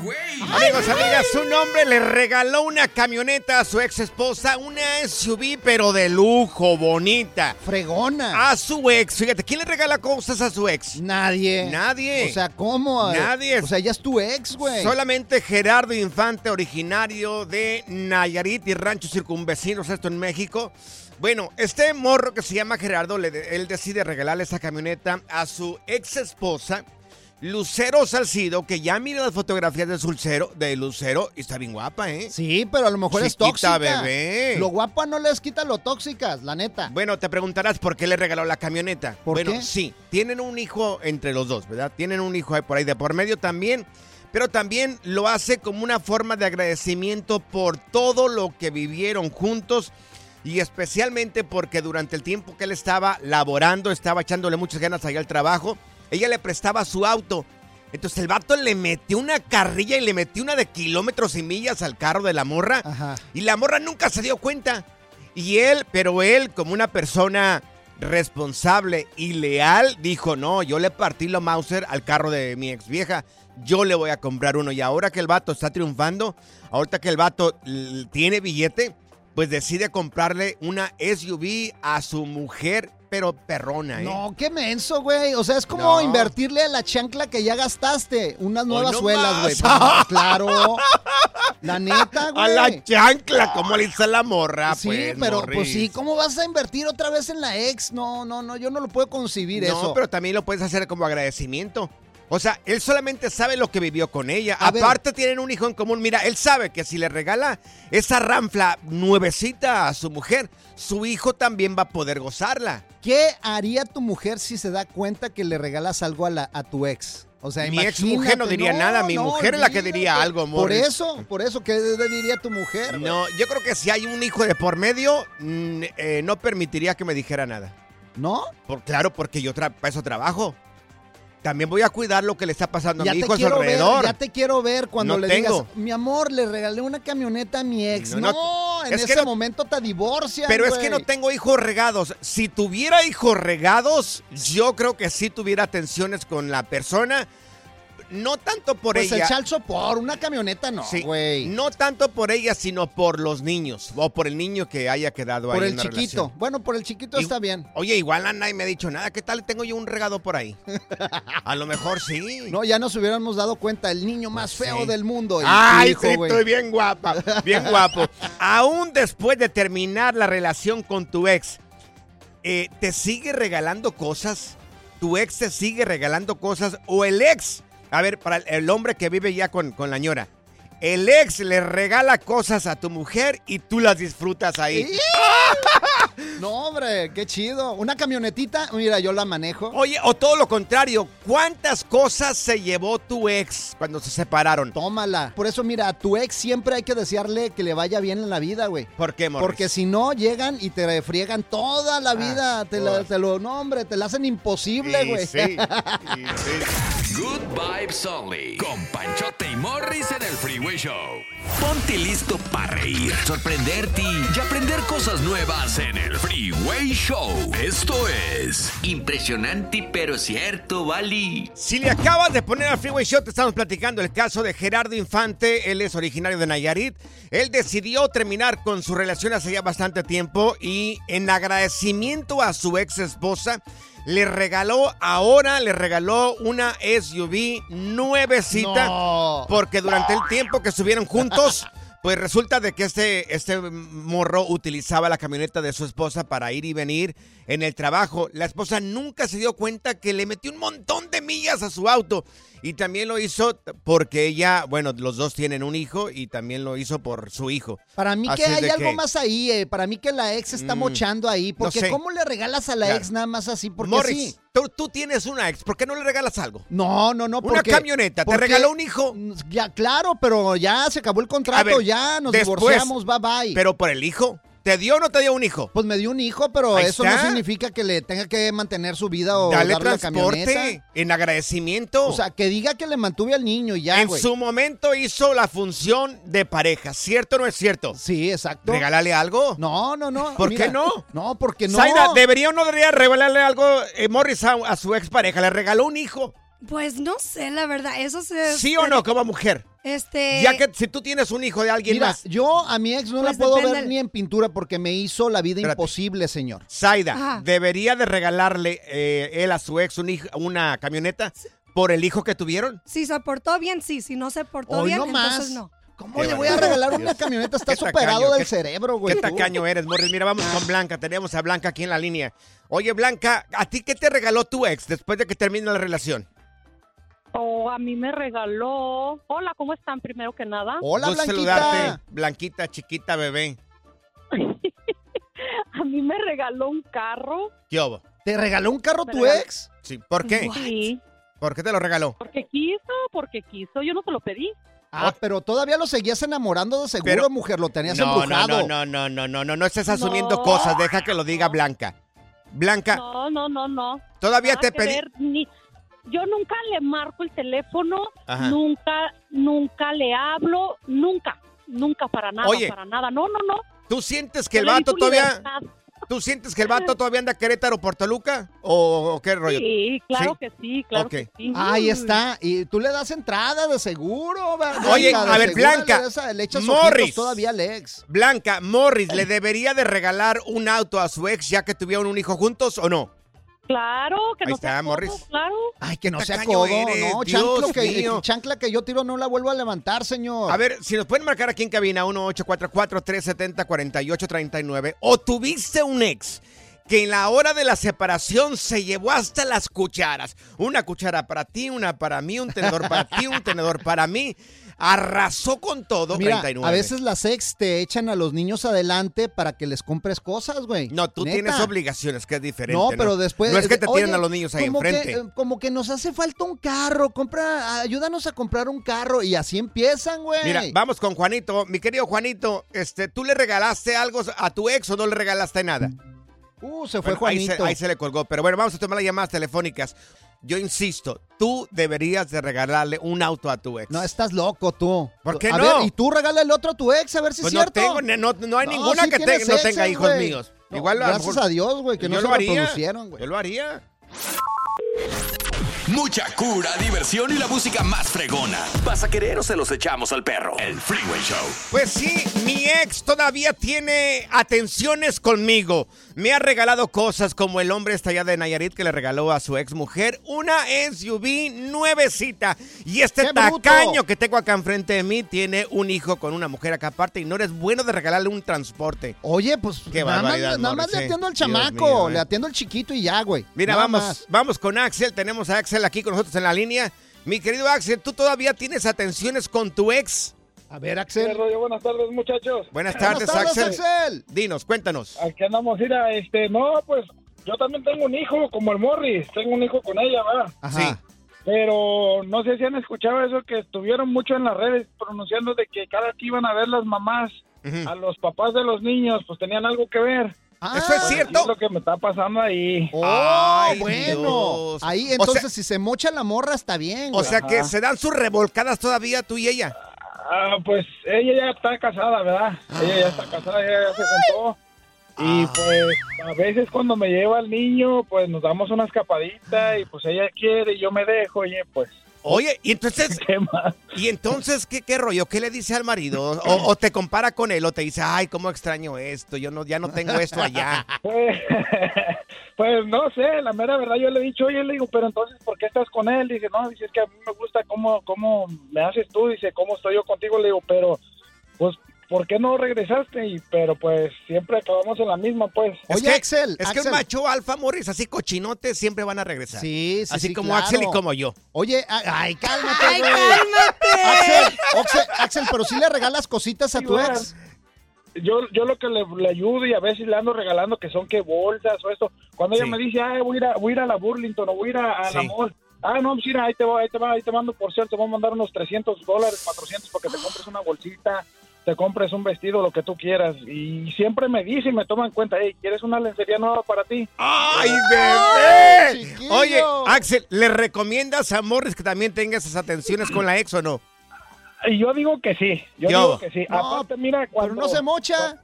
Amigos, amigas, un hombre le regaló una camioneta a su ex esposa, una SUV, pero de lujo, bonita. Fregona. A su ex, fíjate, ¿quién le regala cosas a su ex? Nadie. Nadie. O sea, ¿cómo? Nadie. O sea, ella es tu ex, güey. Solamente Gerardo Infante, originario de Nayarit y ranchos circunvecinos, esto en México. Bueno, este morro que se llama Gerardo, él decide regalarle esa camioneta a su ex esposa, Lucero Salcido, que ya mira las fotografías de Lucero, de Lucero y está bien guapa, ¿eh? Sí, pero a lo mejor es Chiquita, tóxica. bebé. Lo guapa no les quita lo tóxicas, la neta. Bueno, te preguntarás por qué le regaló la camioneta. ¿Por bueno, qué? sí, tienen un hijo entre los dos, ¿verdad? Tienen un hijo ahí por ahí de por medio también, pero también lo hace como una forma de agradecimiento por todo lo que vivieron juntos y especialmente porque durante el tiempo que él estaba laborando, estaba echándole muchas ganas allá al trabajo, ella le prestaba su auto. Entonces el vato le metió una carrilla y le metió una de kilómetros y millas al carro de la morra. Ajá. Y la morra nunca se dio cuenta. Y él, pero él, como una persona responsable y leal, dijo, no, yo le partí lo Mauser al carro de mi ex vieja. Yo le voy a comprar uno. Y ahora que el vato está triunfando, ahorita que el vato tiene billete, pues decide comprarle una SUV a su mujer, pero perrona, ¿eh? No, qué menso, güey. O sea, es como No. invertirle a la chancla que ya gastaste. Unas nuevas no suelas, güey. Pues, claro. La neta, güey. A la chancla, como le dice la morra, Sí, pues, pero Morris. pues sí, ¿cómo vas a invertir otra vez en la ex? No, no, no, yo no lo puedo concebir No, eso. pero también lo puedes hacer como agradecimiento. O sea, él solamente sabe lo que vivió con ella. A ver. Aparte tienen un hijo en común. Mira, él sabe que si le regala esa ranfla nuevecita a su mujer, su hijo también va a poder gozarla. ¿Qué haría tu mujer si se da cuenta que le regalas algo a, la, a tu ex? O sea, Mi ex mujer no diría nada, mi mujer es la que diría algo, Por Morris. eso, por eso, ¿qué diría tu mujer? No, yo creo que si hay un hijo de por medio, mm, eh, no permitiría que me dijera nada. ¿No? Por, claro, porque yo para eso trabajo. También voy a cuidar lo que le está pasando a mi hijo a su ver, alrededor. ya te quiero ver cuando No le tengo. digas, mi amor, le regalé una camioneta a mi ex. No, No, no, en es ese momento te divorcian, Pero es que no tengo hijos regados. Si tuviera hijos regados, yo creo que sí tuviera tensiones con la persona. No tanto por Pues ella. el chalzo por una camioneta no, Sí, güey. no tanto por ella, sino por los niños. O por el niño que haya quedado ahí por el chiquito. relación. Bueno, por el chiquito Y- está bien. Oye, igual a nadie me ha dicho nada. ¿Qué tal tengo yo un regado por ahí? A lo mejor sí. No, ya nos hubiéramos dado cuenta, el niño más Pues feo sí. del mundo. el Ay, hijo, sí, estoy bien guapa, bien guapo. Aún después de terminar la relación con tu ex, eh, ¿te sigue regalando cosas? ¿Tu ex te sigue regalando cosas? ¿O el ex? A ver, para el- hombre que vive ya con, con la ñora. El ex le regala cosas a tu mujer y tú las disfrutas ahí. No, hombre, qué chido. Una camionetita, mira, yo la manejo. Oye, o todo lo contrario, ¿cuántas cosas se llevó tu ex cuando se separaron? Tómala. Por eso, mira, a tu ex siempre hay que desearle que le vaya bien en la vida, güey. ¿Por qué, Morris? Porque si no, llegan y te refriegan toda la vida. te, la, te lo, no, hombre, te la hacen imposible, Y güey. sí, y sí. Good Vibes Only. Con Panchote y Morris en el Freeway Show. Ponte listo para reír, sorprenderte y aprender cosas nuevas en el Freeway Show. Esto es Impresionante, pero cierto, Bali. Si le acabas de poner al Freeway Show, te estamos platicando el caso de Gerardo Infante. Él es originario de Nayarit. Él decidió terminar con su relación hace ya bastante tiempo y en agradecimiento a su ex esposa, le regaló, ahora le regaló una SUV nuevecita. No. Porque durante el tiempo que estuvieron juntos, pues resulta de que este, este morro utilizaba la camioneta de su esposa para ir y venir en el trabajo. La esposa nunca se dio cuenta que le metió un montón de millas a su auto. Y también lo hizo porque ella, bueno, los dos tienen un hijo y también lo hizo por su hijo. Para mí que Así hay algo que- más ahí, eh. Para mí que la ex está Mm, mochando ahí. Porque sé. ¿cómo le regalas a la Claro. ex nada más así? Porque Morris, sí. tú, tú tienes una ex, ¿por qué no le regalas algo? No, no, no. Una porque- camioneta, ¿te regaló un hijo? Ya, claro, pero ya se acabó el contrato, ver, ya nos después, divorciamos, bye bye. Pero por el hijo. ¿Te dio o no te dio un hijo? Pues me dio un hijo, pero Ahí eso está. no significa que le tenga que mantener su vida o Dale darle la camioneta. transporte en agradecimiento. O sea, que diga que le mantuve al niño y ya, en güey. su momento hizo la función de pareja, ¿cierto o no es cierto? Sí, exacto. ¿Regálale algo? No, no, no. ¿Por mira, qué no? No, porque no. Zaida, ¿debería o no debería regalarle algo eh, Morris a, a su expareja? ¿Le regaló un hijo? Pues no sé, la verdad. Eso se. ¿Sí o no como mujer? Este. Ya que si tú tienes un hijo de alguien Mira, más. yo a mi ex no Pues la puedo depende ver del- ni en pintura porque me hizo la vida Espérate. imposible, señor. Zaida, Ajá. ¿debería de regalarle eh, él a su ex un hijo- una camioneta por el hijo que tuvieron? Si se portó bien, sí. Si no se portó Hoy bien, no más. entonces no. ¿Cómo le voy a regalar una camioneta? Está superado tacaño, del qué- cerebro, güey. ¿Qué tacaño eres, Morris? Mira, vamos con Blanca. Tenemos a Blanca aquí en la línea. Oye, Blanca, ¿a ti qué te regaló tu ex después de que termine la relación? Oh, a mí me regaló. Hola, ¿cómo están? Primero que nada. Hola, Blanquita. saludarte, Blanquita, chiquita, bebé. A mí me regaló un carro. ¿Qué hubo? ¿Te regaló un carro Me tu regaló- ex? Sí, ¿por qué? Sí, ¿Por qué te lo regaló? porque quiso, porque quiso. Yo no se lo pedí. Ah, pero todavía lo seguías enamorando de seguro, Pero- mujer. Lo tenías No, no, embrujado. no, no, no, no, no, no, no estés asumiendo No. cosas. Deja que lo diga Blanca. Blanca, No, no, no, no. todavía Nada te pedí. ver, ni- Yo nunca le marco el teléfono, Ajá. nunca, nunca le hablo, nunca, nunca para nada, Oye. para nada. No, no, no. ¿Tú sientes que el Yo vato todavía, libertad. tú sientes que el vato todavía anda a Querétaro por Toluca o, o qué rollo? Sí, claro ¿Sí? que sí, claro Ok. que sí. Ahí está. Y tú le das entrada de seguro. Blanca, Oye, a ver, Blanca, Le, le echas Morris. todavía al ex. Blanca, Morris, ¿le debería de regalar un auto a su ex ya que tuvieron un hijo juntos o no? Claro, que Ahí no está, sea codo, Morris. claro. Ay, que no sea codo, eres, no. Dios Chanclo que, mío. chancla que yo tiro no la vuelvo a levantar, señor. A ver, si nos pueden marcar aquí en cabina 1-844-370-4839 o tuviste un ex que en la hora de la separación se llevó hasta las cucharas. Una cuchara para ti, una para mí, un tenedor para ti, un tenedor para mí. Arrasó con todo. Mira, 39. a veces las ex te echan a los niños adelante para que les compres cosas, güey. No, tú Neta. tienes obligaciones, que es diferente. No, pero después. No es que te tiren a los niños ahí como enfrente. Que, eh, como que nos hace falta un carro. Compra, ayúdanos a comprar un carro. Y así empiezan, güey. Mira, vamos con Juanito. Mi querido Juanito, este, ¿tú le regalaste algo a tu ex o no le regalaste nada? Uh, se fue Bueno, ahí, Juanito. se, ahí se le colgó. Pero bueno, vamos a tomar las llamadas telefónicas. Yo insisto, tú deberías de regalarle un auto a tu ex. No, estás loco tú. ¿Por qué a no? ver, y tú regala el otro a tu ex, a ver si pues es no cierto. tengo, ne- no, no hay No, ninguna sí que te- no tenga hijos míos. No, Igual a gracias mejor- a Dios, güey, que no se lo haría. güey. Yo lo haría. Mucha cura, diversión y la música más fregona. ¿Vas a querer o se los echamos al perro? El Freeway Show. Pues sí, mi ex todavía tiene atenciones conmigo. Me ha regalado cosas como el hombre está allá de Nayarit que le regaló a su ex mujer una SUV nuevecita. Y este ¡Qué bruto! tacaño que tengo acá enfrente de mí tiene un hijo con una mujer acá aparte y no eres bueno de regalarle un transporte. Oye, pues Qué nada más, nada más le atiendo al chamaco, mío, eh. le atiendo al chiquito y ya, güey. Mira, Nada vamos, más. vamos con Axel. Tenemos a Axel aquí con nosotros en la línea. Mi querido Axel, ¿tú todavía tienes atenciones con tu ex? A ver, ¿Qué Axel. rollo? Buenas tardes, muchachos. Buenas tardes, Buenas tardes, Axel. Axel. Dinos, cuéntanos. Aquí andamos, mira, este, no, pues yo también tengo un hijo, como el Morris, tengo un hijo con ella, va. Ajá. Sí. Pero no sé si han escuchado eso que estuvieron mucho en las redes pronunciando de que cada que iban a ver las mamás a los papás de los niños, pues tenían algo que ver. Ah, ¿Eso es Y cierto? es lo que me está pasando ahí. Oh, Ay, bueno. Dios. Ahí O entonces sea- si se mocha la morra está bien, O sea que Ajá. se dan sus revolcadas todavía tú y ella. Ah, pues ella ya está casada, ¿verdad? Ella ya está casada, ella ya se juntó. Y Ah. pues a veces cuando me lleva el niño, pues nos damos una escapadita y pues ella quiere y yo me dejo y pues, Oye, y entonces, ¿qué más? y entonces ¿qué, qué rollo? ¿Qué le dice al marido? O, o te compara con él o te dice, ay, cómo extraño esto, yo no, ya no tengo esto allá. Pues, pues no sé, la mera verdad yo le he dicho, oye, le digo, pero entonces, ¿por qué estás con él? Dice, no, dice, es que a mí me gusta cómo, cómo me haces tú, dice, cómo estoy yo contigo, le digo, pero, pues, ¿por qué no regresaste? Y, pero pues siempre acabamos en la misma, pues. Es Oye, que- Axel, Es que un Axel. macho alfa, Morris, así cochinote, siempre van a regresar. Sí, sí, Así sí, como claro. Axel y como yo. Oye, ay, cálmate, ¡Ay, güey. cálmate! Axel, Axel, pero si le regalas cositas a tu ex. Yo, yo lo que le, le ayudo y a veces le ando regalando que son que bolsas o esto. Cuando ella Sí. me dice, ah, voy a ir a, voy a, ir a la Burlington o voy a ir a, a la Sí. mall. Ah, no, pues mira, ahí te va, ahí te va, ahí te mando, por cierto, te voy a mandar unos 300 dólares, 400 para que te compres una bolsita. Te compres un vestido, lo que tú quieras. Y siempre me dice y me toma en cuenta, hey, ¿quieres una lencería nueva para ti? ¡Ay, bebé! chiquillo! Oye, Axel, ¿le recomiendas a Morris que también tenga esas atenciones con la ex o no? Y yo digo que sí, yo Yo. digo que sí. No, Aparte, mira, Pero cuando... no se mocha.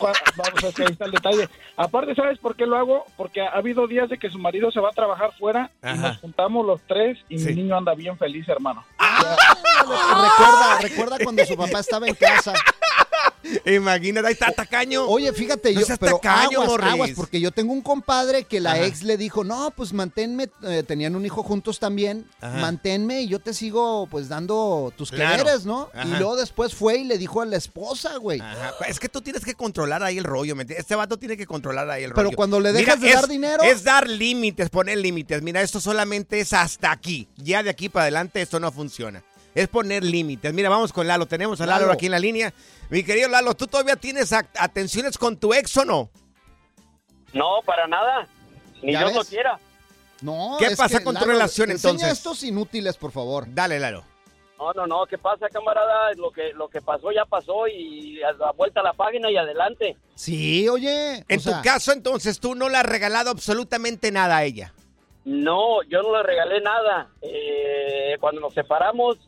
Vamos, es que ahí está el detalle. Aparte, ¿sabes por qué lo hago? Porque ha habido días de que su marido se va a trabajar fuera y Ajá. nos juntamos los tres y Sí. mi niño anda bien feliz, hermano. Recuerda, recuerda cuando su papá estaba en casa. Imagínate, ahí está tacaño. Oye, fíjate, No yo, seas pero tacaño, aguas, Morris. aguas, porque yo tengo un compadre que la Ajá. ex le dijo, no, pues manténme, eh, tenían un hijo juntos también, Ajá. manténme y yo te sigo pues dando tus Claro. quereres, ¿no? Ajá. Y luego después fue y le dijo a la esposa, güey. Ajá, Es que tú tienes que controlar ahí el rollo, ¿me? Este vato tiene que controlar ahí el Pero rollo. cuando le dejas de es- dar dinero- Es dar límites, poner límites. Mira, esto solamente es hasta aquí. Ya de aquí para adelante esto no funciona. Es poner límites. Mira, vamos con Lalo. Tenemos a Lalo, Lalo. aquí en la línea. Mi querido Lalo, ¿tú todavía tienes atenciones con tu ex o no? No, para nada. Ni ¿Ya yo ves? lo quiera. No, ¿Qué pasa que, con tu relación, enseña entonces? estos inútiles, por favor. Dale, Lalo. No, no, no. ¿Qué pasa, camarada? Lo que, lo que pasó ya pasó y a la vuelta a la página y adelante. Sí, oye. En o sea, tu caso, entonces, tú no le has regalado absolutamente nada a ella. No, yo no le regalé nada. Eh, cuando nos separamos,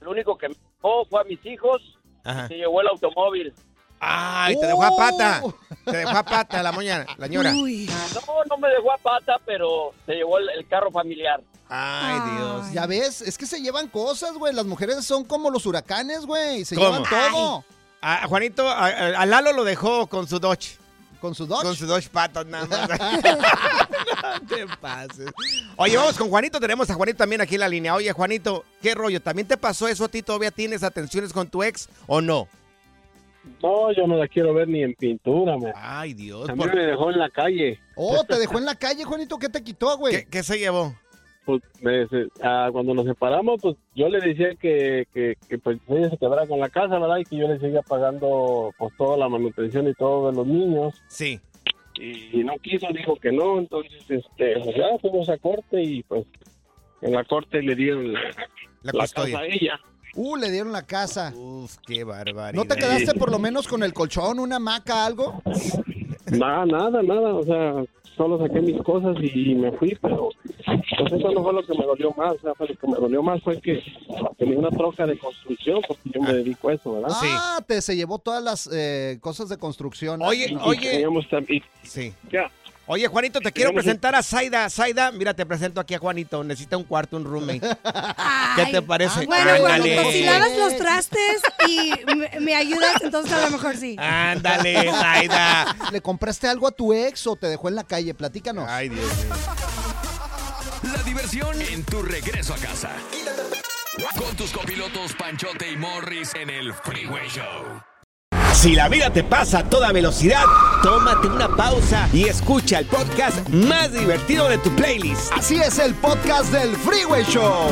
Lo único que me dejó fue a mis hijos. Ajá. Se llevó el automóvil. Ay, te dejó a pata. Te dejó a pata la mañana, la señora. Uy. No, no me dejó a pata, pero se llevó el, el carro familiar. Ay, Dios. Ya ves, es que se llevan cosas, güey. Las mujeres son como los huracanes, güey. Se ¿Cómo? llevan todo. A Juanito, a, a Lalo lo dejó con su Dodge. Con su Dodge. Con sus dos patas nada más. no te pases. Oye, vamos con Juanito. Tenemos a Juanito también aquí en la línea. Oye, Juanito, ¿qué rollo? ¿También te pasó eso a ti? ¿Todavía tienes atenciones con tu ex o no? No, yo no la quiero ver ni en pintura, me. Ay, Dios. A mí ¿por me dejó en la calle. Oh, te dejó en la calle, Juanito. ¿Qué te quitó, güey? ¿Qué, qué se llevó? Pues, me- ah, cuando nos separamos, pues yo le decía que, que, que, pues ella se quedara con la casa, ¿verdad? Y que yo le seguía pagando pues toda la manutención y todo de los niños. Sí. Y no quiso, dijo que no. Entonces, este, pues ya fuimos a corte y pues en la corte le dieron la, La la custodia. casa a ella. Uh, le dieron la casa. Uf, qué barbaridad. ¿No te quedaste por lo menos con el colchón, una hamaca, algo? Nada, nada, nada. O sea, solo saqué mis cosas y me fui, pero pues eso no fue lo que me dolió más. O sea, fue lo que me dolió más fue que tenía una troca de construcción, porque yo me dedico a eso, ¿verdad? Ah, te se llevó todas las eh, cosas de construcción. Oye, Y oye. teníamos también- Sí. ya. Oye, Juanito, te quiero presentar a Zaida. Zaida, mira, te presento aquí a Juanito. Necesita un cuarto, un roommate. ¿Qué te parece? Bueno, Ándale. Juanito, si lavas los trastes y me, me ayudas, entonces a lo mejor sí. Ándale, Zaida. ¿Le compraste algo a tu ex o te dejó en la calle? Platícanos. Ay, Dios mío. La diversión en tu regreso a casa. Con tus copilotos Panchote y Morris en el Freeway Show. Si la vida te pasa a toda velocidad, tómate una pausa y escucha el podcast más divertido de tu playlist. Así es el podcast del Freeway Show.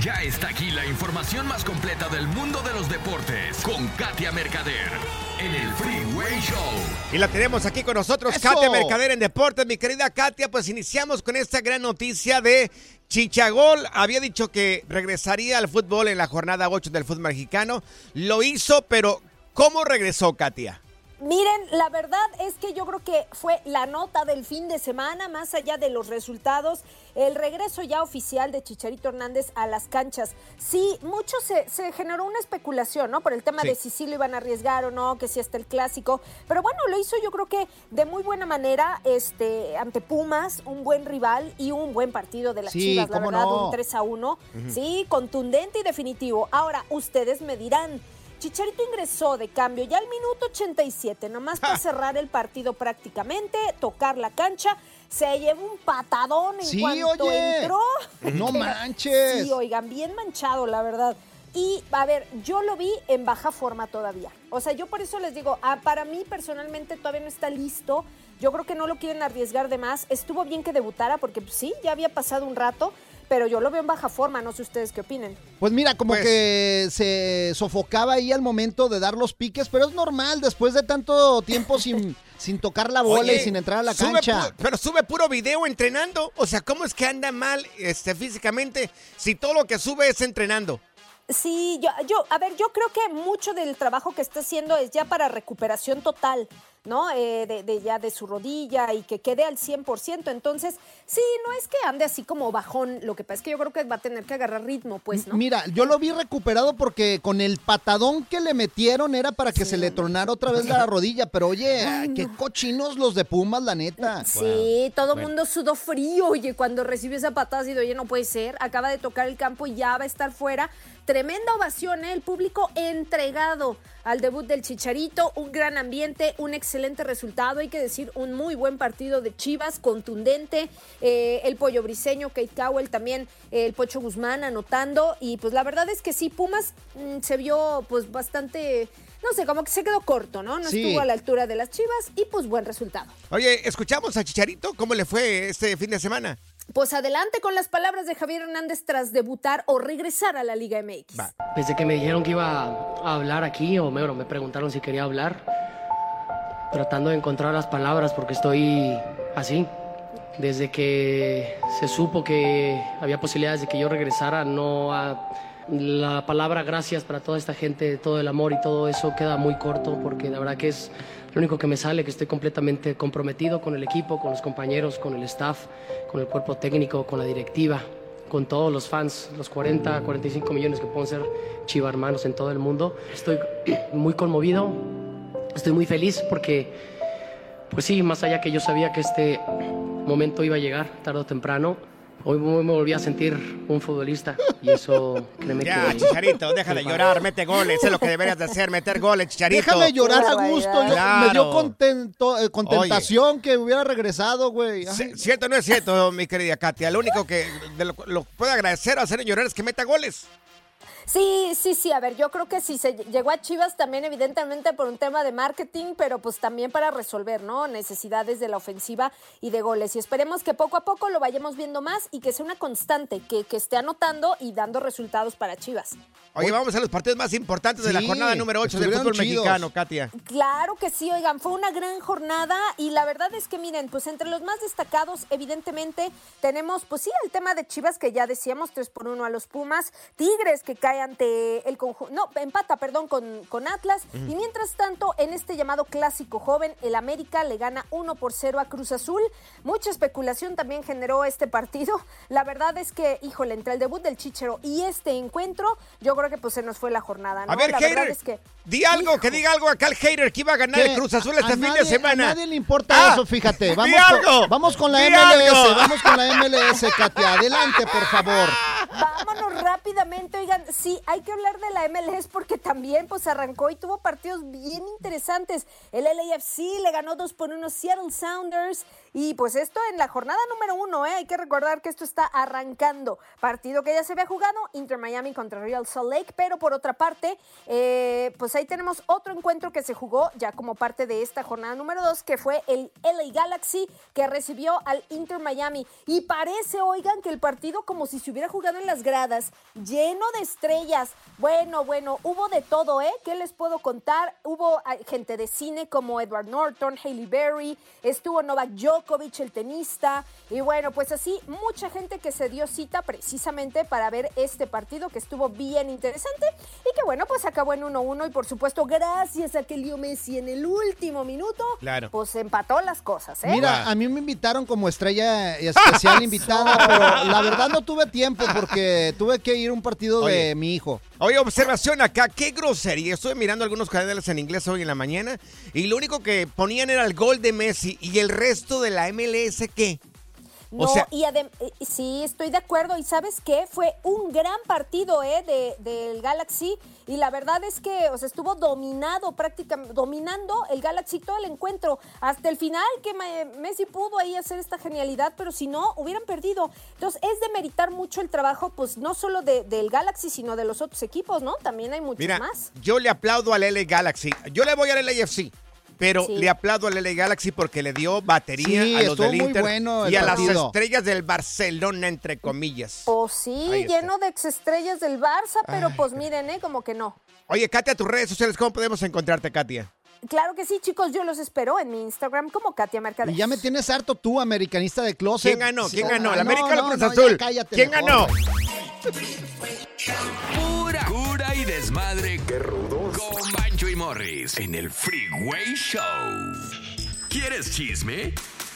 Ya está aquí la información más completa del mundo de los deportes con Katia Mercader en el Freeway Show. Y la tenemos aquí con nosotros, ¡Eso! Katia Mercader en Deportes. Mi querida Katia, pues iniciamos con esta gran noticia de Chichagol. Había dicho que regresaría al fútbol en la jornada 8 del fútbol mexicano. Lo hizo, pero ¿cómo regresó, Katia? Miren, la verdad es que yo creo que fue la nota del fin de semana, más allá de los resultados, el regreso ya oficial de Chicharito Hernández a las canchas. Sí, mucho se, se generó una especulación, ¿no? Por el tema Sí. de si sí lo iban a arriesgar o no, que si hasta el clásico. Pero bueno, lo hizo yo creo que de muy buena manera este, ante Pumas, un buen rival y un buen partido de las Sí, Chivas, la verdad, no. un 3 a 1. Ujú. Sí, contundente y definitivo. Ahora, ustedes me dirán. Chicharito ingresó de cambio ya al minuto 87, nomás para cerrar el partido prácticamente, tocar la cancha. Se llevó un patadón en Sí, cuanto oye. entró. No manches. Sí, oigan, bien manchado, la verdad. Y, a ver, yo lo vi en baja forma todavía. O sea, yo por eso les digo, ah, para mí personalmente todavía no está listo. Yo creo que no lo quieren arriesgar de más. Estuvo bien que debutara porque pues, sí, ya había pasado un rato, pero yo lo veo en baja forma. No sé ustedes qué opinen. Pues mira, como Pues- que se sofocaba ahí al momento de dar los piques, pero es normal después de tanto tiempo sin, sin tocar la bola Oye, y sin entrar a la cancha. pero sube puro video entrenando. O sea, ¿cómo es que anda mal este, físicamente si todo lo que sube es entrenando? Sí, yo, yo, a ver, yo creo que mucho del trabajo que está haciendo es ya para recuperación total, ¿no? Eh, de, de ya de su rodilla y que quede al 100%. Entonces, sí, no es que ande así como bajón. Lo que pasa es que yo creo que va a tener que agarrar ritmo, pues, ¿no? Mira, yo lo vi recuperado porque con el patadón que le metieron era para que se le tronara otra vez la rodilla. Pero oye, qué cochinos los de Pumas, la neta. Sí, todo el Bueno. mundo sudó frío, oye, cuando recibió esa patada, así de, oye, no puede ser, acaba de tocar el campo y ya va a estar fuera. Tremenda ovación, ¿eh? el público entregado al debut del Chicharito, un gran ambiente, un excelente resultado, hay que decir, un muy buen partido de Chivas, contundente, eh, el Pollo Briseño, Kate Cowell también, eh, el Pocho Guzmán anotando, y pues la verdad es que sí, Pumas mm, se vio pues bastante, no sé, como que se quedó corto, ¿no? No Sí. estuvo a la altura de las Chivas y pues buen resultado. Oye, escuchamos a Chicharito, ¿cómo le fue este fin de semana? Pues adelante con las palabras de Javier Hernández tras debutar o regresar a la Liga MX. Desde que me dijeron que iba a hablar aquí, o bueno, me preguntaron si quería hablar, tratando de encontrar las palabras porque estoy así. Desde que se supo que había posibilidades de que yo regresara, no a- la palabra gracias para toda esta gente, todo el amor y todo eso queda muy corto porque la verdad que es lo único que me sale, que estoy completamente comprometido con el equipo, con los compañeros, con el staff, con el cuerpo técnico, con la directiva con todos los fans, los 40, 45 millones que pueden ser chiva hermanos en todo el mundo. Estoy muy conmovido, estoy muy feliz porque, pues sí, más allá que yo sabía que este momento iba a llegar tarde o temprano, hoy me volví a sentir un futbolista y eso, créeme Ya, que... Chicharito, deja de llorar, mete goles, es lo que deberías de hacer, meter goles, Chicharito. Déjame llorar a gusto. yo- Claro. Me dio contento, eh, contentación que hubiera regresado, güey. Cierto no es cierto, mi querida Katia. Lo único que de lo, lo puedo agradecer a hacer llorar es que meta goles. Sí, sí, sí, a ver, yo creo que sí se llegó a Chivas también evidentemente por un tema de marketing, pero pues también para resolver, ¿no? Necesidades de la ofensiva y de goles. Y esperemos que poco a poco lo vayamos viendo más y que sea una constante, que, que esté anotando y dando resultados para Chivas. Oye, vamos a los partidos más importantes de la jornada número 8 del fútbol chidos. mexicano, Katia. Claro que sí, oigan, fue una gran jornada y la verdad es que miren, pues entre los más destacados, evidentemente, tenemos, pues sí, el tema de Chivas que ya decíamos, 3 por 1 a los Pumas, Tigres que cae ante el conjunto, no, empata, perdón, con, con Atlas, y mientras tanto, en este llamado clásico joven, el América le gana 1 por 0 a Cruz Azul. Mucha especulación también generó este partido. La verdad es que, híjole, entre el debut del Chichero y este encuentro, yo creo que pues se nos fue la jornada, ¿no? A ver, la verdad hater, es que di algo, que diga algo acá el hater que iba a ganar el Cruz Azul este a fin de semana. A nadie le importa Ah, eso, fíjate. di Vamos con, algo, vamos con la di MLS, algo. vamos con la MLS, Katia. Adelante, por favor. Vámonos rápidamente, oigan, sí, hay que hablar de la MLS porque también pues arrancó y tuvo partidos bien interesantes. El LAFC le ganó 2 por 1 Seattle Sounders y pues esto en la jornada número uno, ¿eh? hay que recordar que esto está arrancando. Partido que ya se había jugado, Inter Miami contra Real Salt Lake, pero por otra parte, eh, pues ahí tenemos otro encuentro que se jugó ya como parte de esta jornada número 2, que fue el LA Galaxy que recibió al Inter Miami. Y parece, oigan, que el partido como si se hubiera jugado en las gradas, lleno de estrellas. Bueno, bueno, hubo de todo, ¿eh? ¿Qué les puedo contar? Hubo ah, gente de cine como Edward Norton, Hailey Berry, estuvo Novak Djokovic, el tenista, y bueno, pues así, mucha gente que se dio cita precisamente para ver este partido que estuvo bien interesante y que bueno, pues acabó en 1-1 y por supuesto, gracias a que Leo Messi en el último minuto, Claro. pues empató las cosas, ¿eh? Mira, a mí me invitaron como estrella especial invitada, pero la verdad no tuve tiempo porque tuve que ir a un partido de mi hijo. Oye, observación acá, qué grosería. Estuve mirando algunos canales en inglés hoy en la mañana y lo único que ponían era el gol de Messi y el resto de la MLS, ¿qué? No, o sea, y eh, sí, estoy de acuerdo. ¿Y sabes qué? Fue un gran partido ¿eh? de, del Galaxy. Y la verdad es que o sea, estuvo dominado, prácticamente, dominando el Galaxy todo el encuentro. Hasta el final que Messi pudo ahí hacer esta genialidad, pero si no, hubieran perdido. Entonces, es de meritar mucho el trabajo, pues no solo de- del Galaxy, sino de los otros equipos, ¿no? También hay muchos mira, más. yo le aplaudo al LA Galaxy. Yo le voy al LAFC. Pero Sí. le aplaudo al LA Galaxy porque le dio batería Sí, a los del Inter bueno y a las estrellas del Barcelona, entre comillas. O sí, lleno de exestrellas del Barça, pero pues miren, ¿eh? Como que no. Oye, Katia, tus redes sociales, ¿cómo podemos encontrarte, Katia? Claro que sí, chicos, yo los espero en mi Instagram como Katia Mercader. Y ya me tienes harto tú, americanista de closet. ¿Quién ganó? ¿Quién ganó? ¿El Ah, América o Cruz no, Azul? ya cállate ¿Quién mejor. ganó? Pura cura y desmadre. ¡Qué rudos! Con Bancho y Morris en el Freeway Show. ¿Quieres chisme?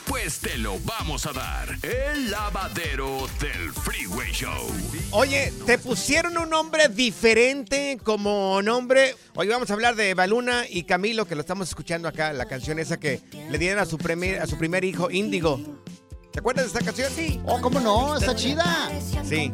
Pues te lo vamos a dar. El lavadero del Freeway Show. Oye, te pusieron un nombre diferente como nombre. Hoy vamos a hablar de Baluna y Camilo, que lo estamos escuchando acá, la canción esa que le dieron a su primer, a su primer hijo, Índigo. ¿Te acuerdas de esta canción? Sí. Oh, ¿cómo no? Está chida. Sí.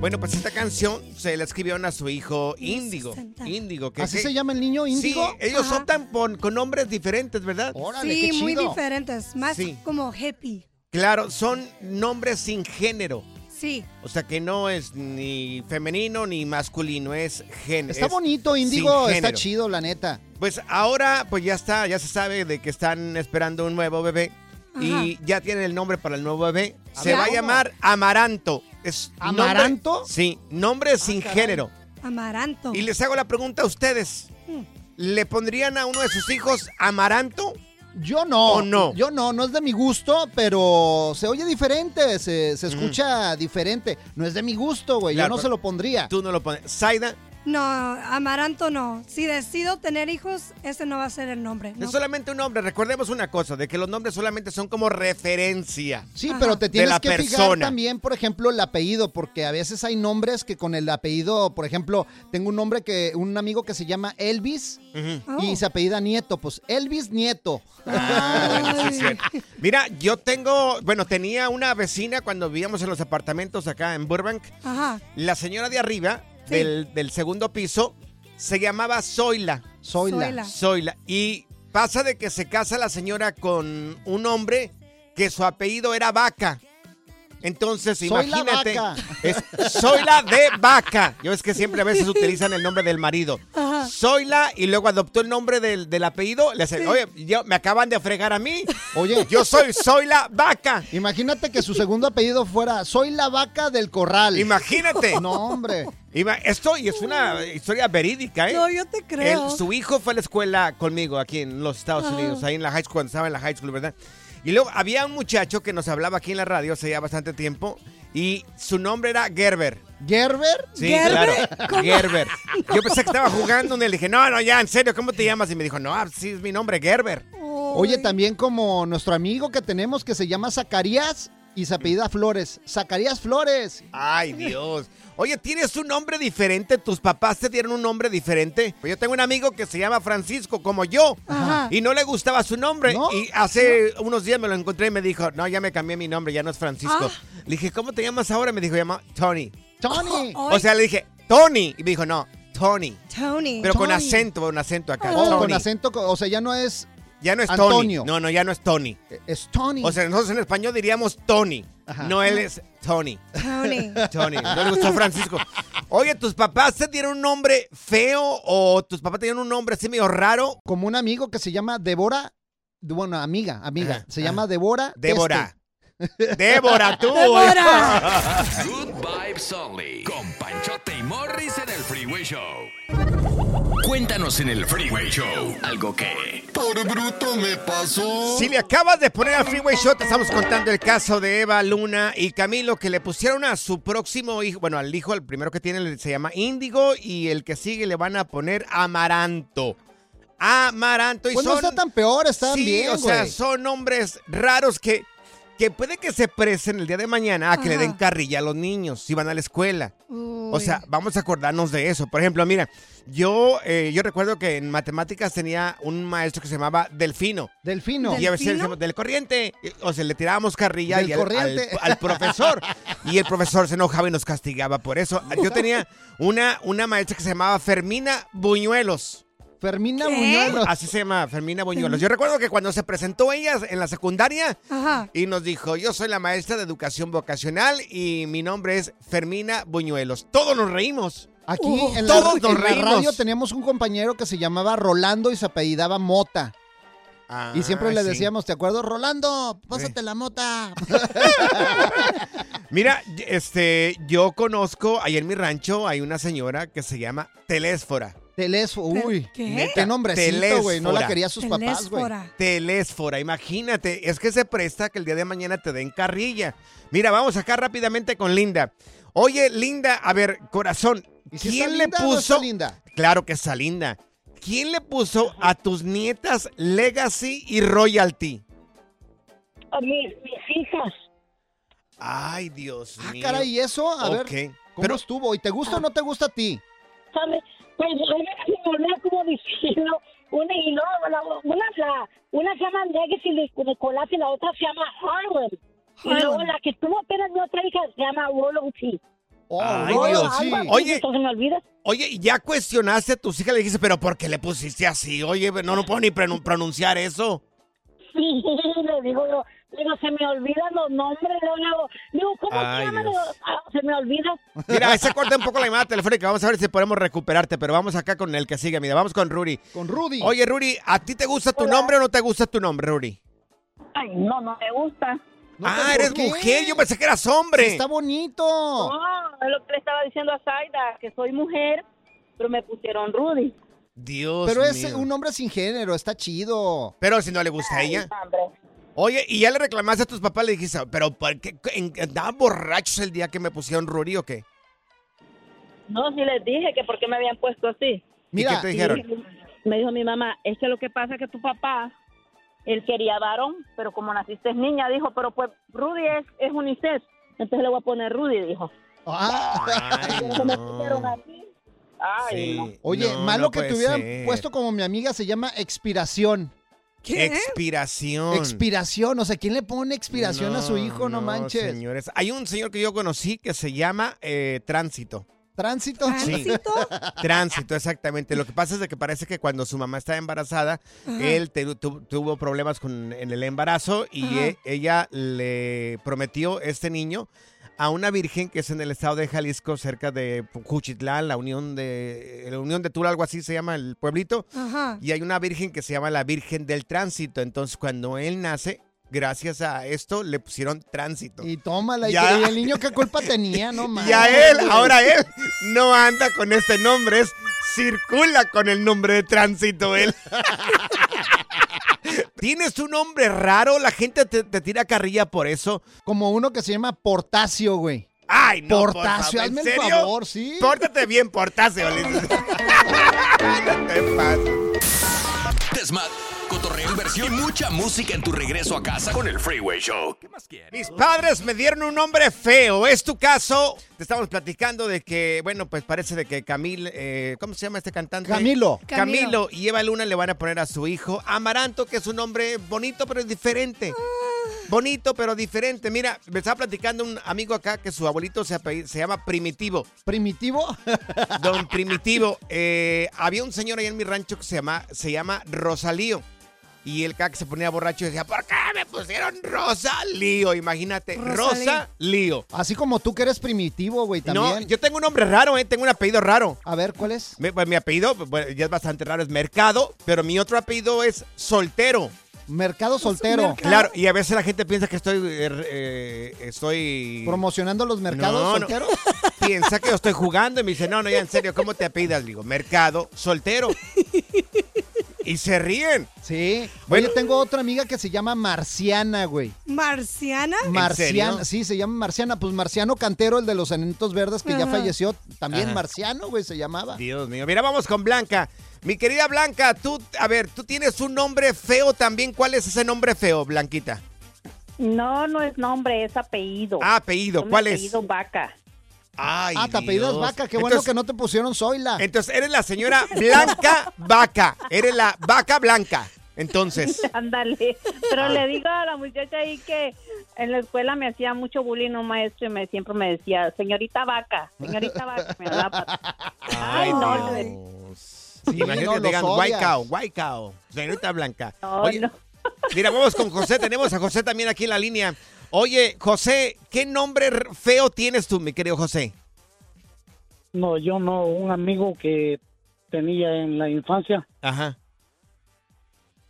Bueno, pues esta canción se la escribieron a su hijo Índigo. Índigo. Que, ¿Así que- se llama el niño Sí, índigo? ellos Ajá. optan por- con nombres diferentes, ¿verdad? Órale, qué Sí, muy diferentes. Más Sí. como hippie. Claro, son nombres sin género. Sí. O sea que no es ni femenino ni masculino, es género. Está es bonito, índigo. Está chido, la neta. Pues ahora, pues ya está, ya se sabe de que están esperando un nuevo bebé. Y ya tienen el nombre para el nuevo bebé. Se ver, va a llamar Amaranto. Es nombre- ¿Amaranto? sí, nombre sin caray. género. Amaranto. Y les hago la pregunta a ustedes. Mm. ¿Le pondrían a uno de sus hijos Amaranto? Yo no. ¿O no? Yo no, no es de mi gusto, pero se oye diferente, se, se escucha diferente. No es de mi gusto, güey. Claro, Yo no se lo pondría. Tú no lo pones. Zaida, No, Amaranto no. Si decido tener hijos, ese no va a ser el nombre. no. es solamente un nombre. Recordemos una cosa, de que los nombres solamente son como referencia. Sí, Ajá. pero te tienes la que fijar persona. también, por ejemplo, el apellido, porque a veces hay nombres que con el apellido, por ejemplo, tengo un nombre que, un amigo que se llama Elvis Ujú. Oh. y se apellida Nieto, pues Elvis Nieto. Ah, bueno, sí es cierto. Mira, yo tengo, bueno, tenía una vecina cuando vivíamos en los apartamentos acá en Burbank. Ajá. La señora de arriba, Sí. del, del segundo piso, se llamaba Zoila. Zoila. Zoila. Zoila. Y pasa de que se casa la señora con un hombre que su apellido era Vaca. Entonces, Soy la imagínate. vaca. Es Zoila de Vaca. Yo es que siempre a veces utilizan el nombre del marido. Ajá. Zoila y luego adoptó el nombre del, del apellido. Le hace, oye, yo- me acaban de fregar a mí. Oye, Yo soy Zoila Vaca. imagínate que su segundo apellido fuera Soy la vaca del corral. Imagínate. No, hombre. Esto y es una historia verídica, ¿eh? No, yo te creo. Su hijo fue a la escuela conmigo aquí en los Estados Ajá. Unidos, ahí en la high school, cuando estaba en la high school, ¿verdad? Y luego había un muchacho que nos hablaba aquí en la radio hace ya bastante tiempo y su nombre era Gerber. ¿Gerber? Sí, ¿Gerber? claro. ¿Cómo? Gerber. Yo pensé que estaba jugando y le dije, no, no, ya, en serio, ¿cómo te llamas? Y me dijo, no, ah, sí, es mi nombre, Gerber. Oye, también como nuestro amigo que tenemos que se llama Zacarías y se apellida Flores. Zacarías Flores. Ay, Dios. Oye, ¿tienes un nombre diferente? ¿Tus papás te dieron un nombre diferente? Pues yo tengo un amigo que se llama Francisco, como yo. Ajá. Y no le gustaba su nombre. ¿No? Y hace unos días me lo encontré y me dijo, no, ya me cambié mi nombre, ya no es Francisco. Ah. Le dije, ¿cómo te llamas ahora? Me dijo, llama Tony. Tony. Oh, O sea, le dije, Tony. Y me dijo, no, Tony. Tony. Pero con acento, un acento acá. Oh, con acento, o sea, ya no es, Ya no es Antonio. Tony. No, no, ya no es Tony. es Tony. O sea, nosotros en español diríamos Tony. Ajá. No, él es Tony. Tony. Tony, no le gustó Francisco. Oye, ¿tus papás te dieron un nombre feo o tus papás te dieron un nombre así medio raro? como un amigo que se llama Débora, bueno, amiga, amiga, Ajá, se ajá. llama Débora. Débora. Débora, tú. Débora. Good Vibes Only. Con Panchote y Morris en el Freeway Show. Cuéntanos en el Freeway Show algo que... Por bruto me pasó. Si le acabas de poner al Freeway Show, te estamos contando el caso de Eva Luna y Camilo que le pusieron a su próximo hijo, bueno, al hijo, el primero que tiene se llama Índigo y el que sigue le van a poner Amaranto. Amaranto. Y Pues no son, está tan peor, está sí, bien, o sea, son nombres raros que, que puede que se presten el día de mañana a que le den carrilla a los niños si van a la escuela. O sea, vamos a acordarnos de eso. Por ejemplo, mira, yo, eh, yo recuerdo que en matemáticas tenía un maestro que se llamaba Delfino. Delfino. Y a veces decíamos, del corriente. O sea, le tirábamos carrilla Del y al, al- corriente. al profesor. Y el profesor se enojaba y nos castigaba por eso. Yo tenía una, una maestra que se llamaba Fermina Buñuelos. Fermina ¿Qué? Buñuelos. Así se llama, Fermina Buñuelos. Yo recuerdo que cuando se presentó ella en la secundaria Ajá. y nos dijo, yo soy la maestra de educación vocacional y mi nombre es Fermina Buñuelos. Todos nos reímos. Aquí Uh, en, la, todos nos en la radio teníamos un compañero que se llamaba Rolando y se apellidaba Mota. y siempre Ah, le sí. decíamos, ¿te acuerdas? Rolando, pásate la mota. Mira, este, yo conozco, ahí en mi rancho hay una señora que se llama Telésfora. Telésfora, uy. ¿Qué? Qué, qué nombrecito, güey. No la Telésfora. quería sus papás, güey. Telésfora. Telésfora, imagínate, es que se presta que el día de mañana te den carrilla. Mira, vamos acá rápidamente con Linda. Oye, Linda, a ver, corazón, ¿Y si ¿quién le linda o no puso? está linda? Claro que está linda. ¿Quién le puso a tus nietas Legacy y Royalty? A mis, mis hijas. Ay, Dios Ah, mío. caray, ¿y eso? A ver, Ok, ¿cómo pero- estuvo? ¿Y te gusta o no te gusta a ti? ¿Sabes? Pues a ver si me olvida cómo decirlo. Una y no, la- una, la, una se llama Legacy Nicolás y la otra se llama Harlem. Y luego la que tuvo apenas mi otra hija se llama Royalty. Oh, Ay, Royal, Dios. sí. Oye. Entonces me olvidas. Oye, ¿y ya cuestionaste a tus hijas? Le dijiste, pero ¿por qué le pusiste así? Oye, no, no puedo ni pronun- pronunciar eso. Sí, le digo yo, digo, se me olvidan los nombres, luego digo, digo, ¿cómo Ay, se llama? Dios. Digo, "Ah, se me olvida. Mira, ahí se corta un poco la llamada telefónica. Vamos a ver si podemos recuperarte, pero vamos acá con el que sigue. Mira, vamos con Rudy. Con Rudy. Oye, Rudy, ¿a ti te gusta tu nombre o no te gusta tu nombre, Rudy? Ay, no, no me gusta. No, ah, ¿por eres qué? mujer. Yo pensé que eras hombre. Está bonito. No, es lo que le estaba diciendo a Zaida, que soy mujer, pero me pusieron Rudy. Dios Pero es un nombre sin género, está chido. Pero si no le gusta a ella. Hombre. Oye, y ya le reclamaste a tus papás, le dijiste, pero ¿por qué en- andaban borrachos el día que me pusieron Rudy o qué? No, sí les dije que por qué me habían puesto así. Mira, ¿Y qué te dijeron? Me dijo mi mamá, es que lo que pasa es que tu papá, él quería varón, pero como naciste niña, dijo, pero pues Rudy es, es unisex, entonces le voy a poner Rudy, dijo. Ah, Ay, Entonces me pusieron no. así. Ay, Sí. no. Oye, No, malo no que te hubieran ser. puesto como mi amiga se llama expiración. ¿Qué? Expiración. Expiración, o sea, ¿quién le pone expiración a su hijo? No, manches. Señores, hay un señor que yo conocí que se llama eh, Tránsito. Tránsito. Sí. ¿Tránsito? Tránsito, exactamente. Lo que pasa es de que parece que cuando su mamá estaba embarazada, Ajá. él te- tu- tuvo problemas con, en el embarazo y e- ella le prometió este niño a una virgen que es en el estado de Jalisco, cerca de Juchitlán, la Unión de la Unión de Tula, algo así se llama el pueblito. Ajá. Y hay una virgen que se llama la Virgen del Tránsito. Entonces, cuando él nace, gracias a esto, le pusieron tránsito. Y tómala. ¿Y, Ya. y el niño qué culpa tenía? No manches. Y a él, ahora él, no anda con este nombre, es circula con el nombre de tránsito él. Tienes un nombre raro, la gente te, te tira carrilla por eso. Como uno que se llama Portacio, güey. Ay, no, por Portacio, favor, hazme ¿en el serio? favor, sí. Pórtate bien, Portacio. le dices. no te pases. Cotorreo, inversión y mucha música en tu regreso a casa con el Freeway Show. ¿Qué más quieres? Mis padres me dieron un nombre feo. ¿Es tu caso? Te estamos platicando de que, bueno, pues parece de que Camil, eh, ¿cómo se llama este cantante? Camilo. Camilo. Camilo. y Eva Luna le van a poner a su hijo Amaranto, que es un nombre bonito pero es diferente. Bonito pero diferente. Mira, me estaba platicando un amigo acá que su abuelito se, se llama Primitivo. ¿Primitivo? Don Primitivo. Eh, había un señor ahí en mi rancho que se llama, se llama Rosalío. Y el que se ponía borracho y decía, ¿por qué me pusieron Rosalío? Imagínate, Rosalío. Rosalío. Así como tú que eres primitivo, güey, No, también. yo tengo un nombre raro, ¿eh? Tengo un apellido raro. A ver, ¿cuál es? Mi, pues, mi apellido bueno, ya es bastante raro, es Mercado, pero mi otro apellido es Soltero. Mercado soltero. Mercado. Claro, y a veces la gente piensa que estoy, eh, eh, estoy... Promocionando los mercados No, no. solteros. Piensa que yo estoy jugando y me dice, no, no, ya en serio, ¿cómo te apellidas? Digo, Mercado Soltero. y se ríen. Sí. Bueno. Oye, tengo otra amiga que se llama Marciana, güey. ¿Marciana? Marciana, serio? sí, se llama Marciana. Pues Marciano Cantero, el de los Anitos Verdes, que ya falleció. También Ajá. Marciano, güey, se llamaba. Dios mío, mira, vamos con Blanca. Mi querida Blanca, tú, a ver, tú tienes un nombre feo también. ¿Cuál es ese nombre feo, Blanquita? No, no es nombre, es apellido. Ah, apellido, ¿cuál es? apellido Vaca. Ay, ah, te apellidas. Vaca. Qué bueno Entonces- que no te pusieron Zoila. Entonces, eres la señora Blanca Vaca. Eres la vaca blanca. Entonces, Ándale. Pero Ah. le digo a la muchacha ahí que en la escuela me hacía mucho bullying un maestro y me siempre me decía, señorita vaca, señorita vaca. Me daba pat- Ay, no, Dios. Sí, Imagínate no, que los digan odias. white cow, white cow, señorita Blanca. no, Oye, no. mira, vamos con José. Tenemos a José también aquí en la línea. Oye, José, ¿qué nombre feo tienes tú, mi querido José? No, yo no, un amigo que tenía en la infancia, Ajá.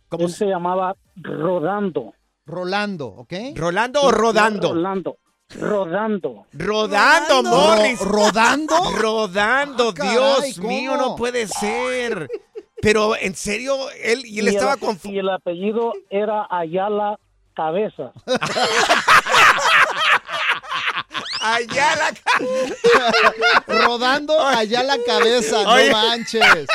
¿Cómo él se llamaba Rodando. Rolando, ¿ok? ¿Rolando o rodando? Rolando. rodando. Rodando, Ro- Morris. ¿Rodando? Rodando, Ah, caray, Dios ¿cómo? mío, no puede ser. Pero en serio, él y él el estaba ape- confundido. Y el apellido era Ayala Cabeza. Allá la Rodando allá la cabeza, Oye. no manches.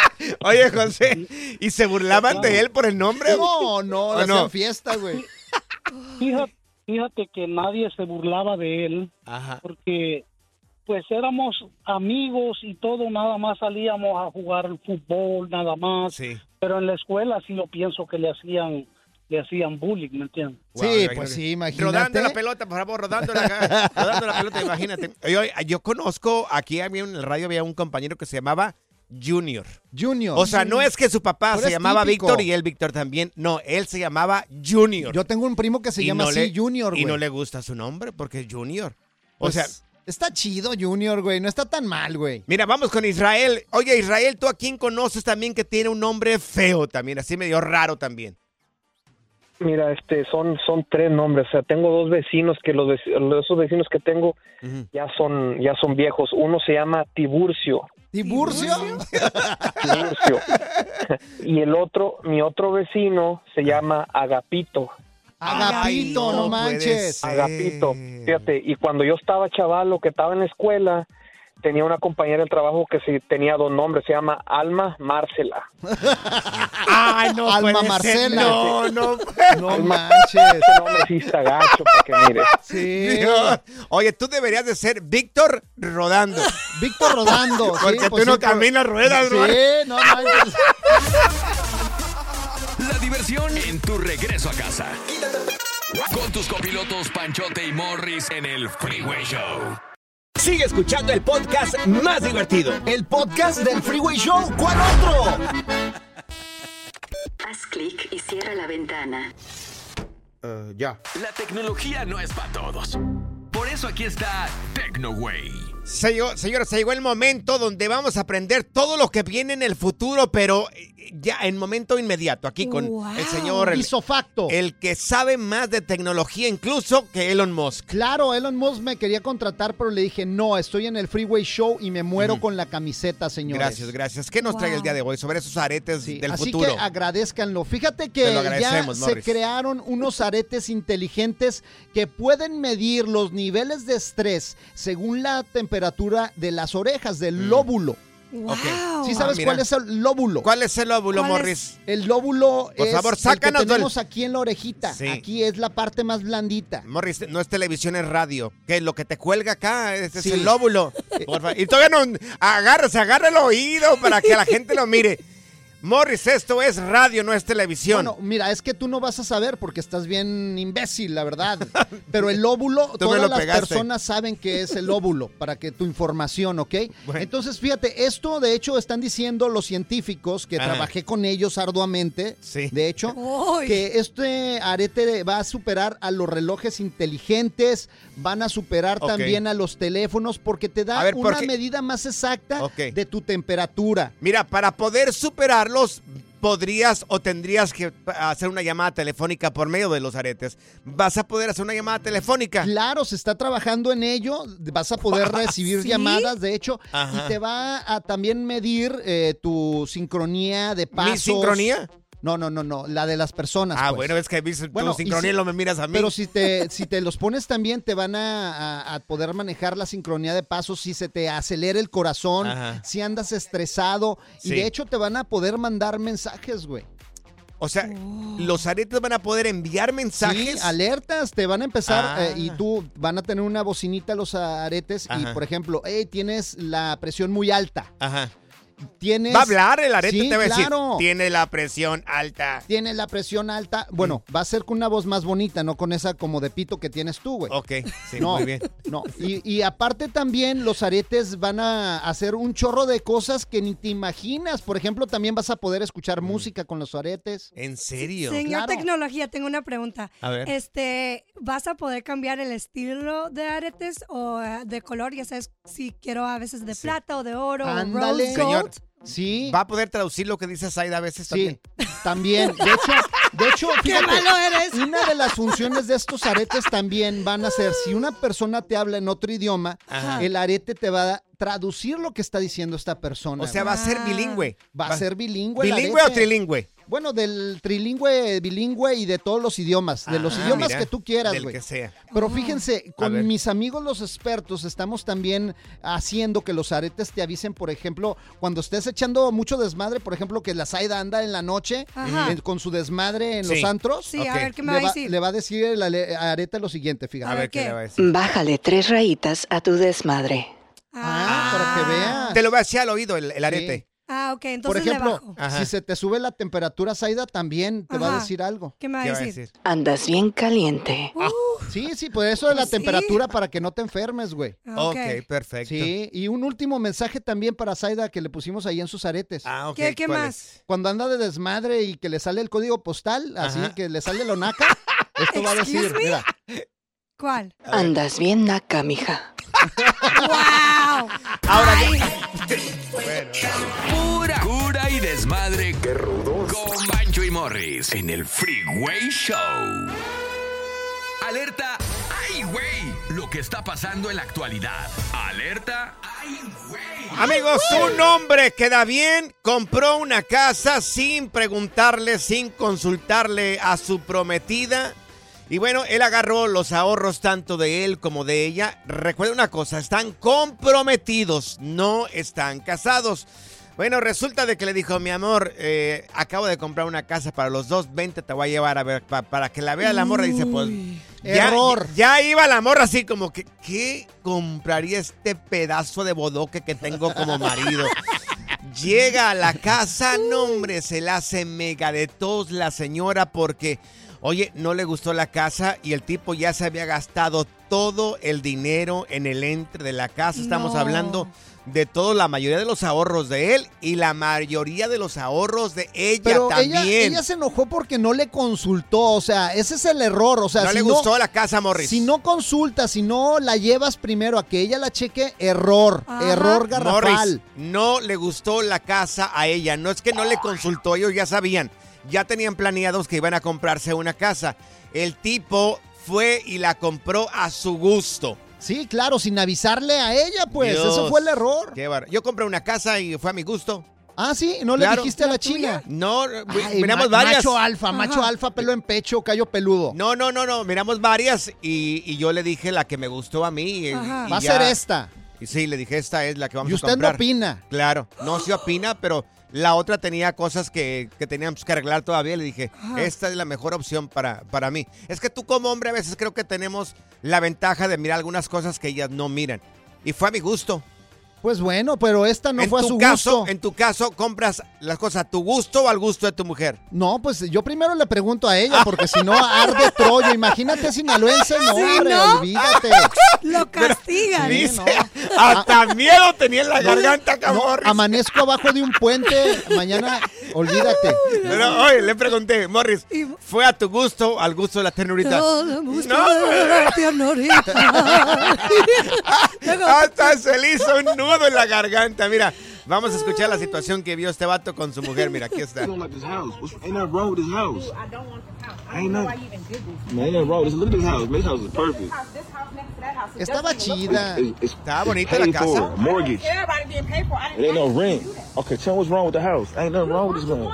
Oye, José, ¿y se burlaban de él por el nombre? No, no, ¿O no? hacían fiesta, güey. Fíjate, fíjate que nadie se burlaba de él Ajá. porque pues éramos amigos y todo, nada más salíamos a jugar fútbol, nada más. Sí. Pero en la escuela sí lo pienso que le hacían le hacían bullying, ¿me entiendes? Sí, pues sí, imagínate. Rodando la pelota, por favor, rodando la, rodando la pelota, imagínate. Yo, yo conozco, aquí había en el radio había un compañero que se llamaba Junior. Junior. O sea, no es que su papá Pero se llamaba típico. Víctor y él Víctor también. No, él se llamaba Junior. Yo tengo un primo que se Y llama no así le- Junior, güey. Y no le gusta su nombre porque es Junior. O Pues, sea, Está chido Junior, güey. No está tan mal, güey. mira, vamos con Israel. Oye, Israel, ¿tú a quién conoces también que tiene un nombre feo también? Así medio raro también. Mira, este, son, son tres nombres. O sea, tengo dos vecinos que los, esos vecinos que tengo ya son, ya son viejos. Uno se llama Tiburcio. ¿Tiburcio? Tiburcio. y el otro, mi otro vecino se llama Agapito. Agapito, no, manches. Agapito. Fíjate, y cuando yo estaba chavalo, que estaba en la escuela, tenía una compañera del trabajo que sí tenía dos nombres, se llama Alma Marcela. Ay, no Alma puede ser. Marcela. No, no. No manches. Ese nombre sí está gacho, para que mires. Sí. Dios. Oye, tú deberías de ser Víctor Rodando. Víctor Rodando. sí, Porque pues tú no caminas ruedas, bro. Sí, no manches. La diversión en tu regreso a casa. Con tus copilotos Panchote y Morris en el Freeway Show. Sigue escuchando el podcast más divertido. El podcast del Freeway Show. ¿Cuál otro? Haz clic y cierra la ventana. ya. La tecnología no es para todos. Por eso aquí está TecnoWay. Señor, señora, se llegó el momento donde vamos a aprender todo lo que viene en el futuro, pero eh, ya en momento inmediato, aquí con Wow. el señor, el, Isofacto. el que sabe más de tecnología incluso que Elon Musk. Claro, Elon Musk me quería contratar, pero le dije, no, estoy en el Freeway Show y me muero con la camiseta, señores. Gracias, gracias. ¿Qué nos trae el día de hoy sobre esos aretes del Así futuro? que agradezcanlo. Fíjate Te que ya se crearon unos aretes inteligentes que pueden medir los niveles de estrés según la temperatura de las orejas, del lóbulo. Ok. ¿Sí Ah, sabes cuál es el lóbulo? ¿Cuál es el lóbulo, ¿Cuál Morris? es? El lóbulo Por es favor, el que sácanos tenemos aquí en la orejita. Sí. Aquí es la parte más blandita. Morris, no es televisión, es radio. ¿Qué? Lo que te cuelga acá, Sí. es el lóbulo. Por favor. Y todavía no, agarra, se agarra el oído para que la gente lo mire. Morris, esto es radio, no es televisión. Bueno, mira, es que tú no vas a saber porque estás bien imbécil, la verdad. Pero el óvulo, todas las pegaste. personas saben que es el óvulo, para que tu información, ¿ok? Entonces, fíjate, esto de hecho están diciendo los científicos, que Ajá. trabajé con ellos arduamente, Sí. de hecho, que este arete va a superar a los relojes inteligentes, van a superar también a los teléfonos, porque te da ver, una porque- medida más exacta Ok. de tu temperatura. Mira, para poder podrías o tendrías que hacer una llamada telefónica por medio de los aretes. ¿Vas a poder hacer una llamada telefónica? Claro, se está trabajando en ello. Vas a poder recibir ¿Sí? llamadas, de hecho, Ajá. y te va a también medir eh, tu sincronía de pasos. sincronía? No, no, no, no, la de las personas. Ah, pues. bueno, es que Bueno, tu y sincronía y si- lo me miras a mí. Pero si te, si te los pones también, te van a, a- a poder manejar la sincronía de pasos, si se te acelera el corazón, Ajá. si andas estresado, y Sí. de hecho te van a poder mandar mensajes, güey. O sea, los aretes van a poder enviar mensajes. Sí, alertas, te van a empezar Ah. eh, y tú van a tener una bocinita los aretes y por ejemplo, hey, tienes la presión muy alta. Ajá. Tienes Va a hablar el arete, Sí, te va a decir. claro. Tiene la presión alta. Tienes la presión alta. Bueno, va a ser con una voz más bonita, no con esa como de pito que tienes tú, güey. Ok, sí, no, muy bien. No, y, y aparte también los aretes van a hacer un chorro de cosas que ni te imaginas. Por ejemplo, también vas a poder escuchar música con los aretes. ¿En serio? Señor Claro. Tecnología, tengo una pregunta. A ver. Este, ¿vas a poder cambiar el estilo de aretes o eh, de color? Ya sabes, si quiero a veces de plata o de oro Ándale. Señor? Sí. ¿Va a poder traducir lo que dice Zaida a veces Sí, también? también. De hecho, de hecho, ¡Qué fíjate, malo eres! una de las funciones de estos aretes también van a ser, si una persona te habla en otro idioma, Ajá. el arete te va a traducir lo que está diciendo esta persona. O sea, va a ser bilingüe. Va a ser bilingüe. ¿Bilingüe o trilingüe? Bueno, del trilingüe, bilingüe y de todos los idiomas, de los Ah, idiomas mira, que tú quieras, del güey. que sea. Pero fíjense, ver. con mis amigos los expertos estamos también haciendo que los aretes te avisen, por ejemplo, cuando estés echando mucho desmadre, por ejemplo, que la Zaida anda en la noche en- con su desmadre en Sí. los antros. Sí, a ver qué me le, va a decir. le va a decir el arete lo siguiente, fíjate. A ver qué ¿qué? le va a decir. Bájale tres rayitas a tu desmadre. Ah, para que veas. Te lo va a decir al oído el, el arete. Ah, ok, Por entonces le ejemplo, bajo. Ajá. si se te sube la temperatura, Zaida, también te va a decir algo. ¿Qué me va ¿Qué a decir? Andas bien caliente. Uh, Sí, sí, por eso de la Pues sí. temperatura para que no te enfermes, güey. ok. Ok, perfecto. Sí, y un último mensaje también para Zaida que le pusimos ahí en sus aretes. Ah, ok. ¿Qué, qué ¿cuál más? es? Cuando anda de desmadre y que le sale el código postal, así Ajá. que le sale lo naca, esto va a decir, Excuse me? mira, ¿Cuál? Andas bien naca, mija. ¡Wow! Ahora Ay, Bueno, Pura cura y desmadre. ¡Qué rudos! Con Bancho y Morris en el Freeway Show. Alerta. ¡Ay, güey! Lo que está pasando en la actualidad. Alerta. ¡Ay, güey! Amigos, un hombre que da bien compró una casa sin preguntarle, sin consultarle a su prometida. Y bueno, él agarró los ahorros tanto de él como de ella. Recuerda una cosa, están comprometidos, no están casados. Bueno, resulta de que le dijo, mi amor, eh, acabo de comprar una casa para los dos, vente, te voy a llevar a ver, pa- para que la vea la morra. Dice, pues, ya, Error. ya iba la morra así como que, ¿qué compraría este pedazo de bodoque que tengo como marido? Llega a la casa, no hombre, se la hace mega de tos la señora porque, oye, no le gustó la casa y el tipo ya se había gastado todo el dinero en el entre de la casa. Estamos No. hablando de todo, la mayoría de los ahorros de él y la mayoría de los ahorros de ella pero también. ella, ella se enojó porque no le consultó, o sea, ese es el error, o sea, no si le gustó la casa, Morris. Si no consultas, si no la llevas primero a que ella la cheque, error, Ajá. error garrafal. Morris, no le gustó la casa a ella. No es que no le consultó, ellos ya sabían. Ya tenían planeados que iban a comprarse una casa. El tipo fue y la compró a su gusto. Sí, claro, sin avisarle a ella, pues, Dios, eso fue el error. Qué bar- Yo compré una casa y fue a mi gusto. Ah, sí, no le dijiste a la china. No, Ay, miramos ma- varias. Macho alfa, macho alfa, pelo en pecho, callo peludo. No, no, no, no, miramos varias y, y yo le dije la que me gustó a mí. y- y Va a ya- ser esta. Y sí, le dije, esta es la que vamos Y a usted no comprar. opina. Claro, no se opina, pero la otra tenía cosas que, que teníamos que arreglar todavía. Le dije, Ajá. esta es la mejor opción para, para mí. Es que tú como hombre a veces creo que tenemos la ventaja de mirar algunas cosas que ellas no miran. Y fue a mi gusto. Pues bueno, pero esta no en fue a su caso, gusto. En tu caso, ¿compras las cosas a tu gusto o al gusto de tu mujer? No, pues yo primero le pregunto a ella, porque si no arde Troya. Imagínate sinaloense, no, Sí, hombre, ¿no? olvídate. Lo castigan. Dice, hasta miedo tenía en la garganta, No, cabrón. amanezco abajo de un puente, mañana, olvídate. Pero, oye, le pregunté, Morris, ¿fue a tu gusto o al gusto de la ternurita? No, me gusta No, la ternurita. Hasta se le hizo un nudo en la garganta. Mira, vamos a escuchar la situación que vio este vato con su mujer. Mira, aquí está. don't like this house. What's, ain't nothing wrong with this house. Ain't nothing. Man, ain't nothing wrong. with this. Look at this house. Man, This house is perfect. Estaba chida. Estaba bonita la paid casa. for, mortgage. It ain't no rent. Okay, tell me what's wrong with the house. Ain't nothing wrong with this man.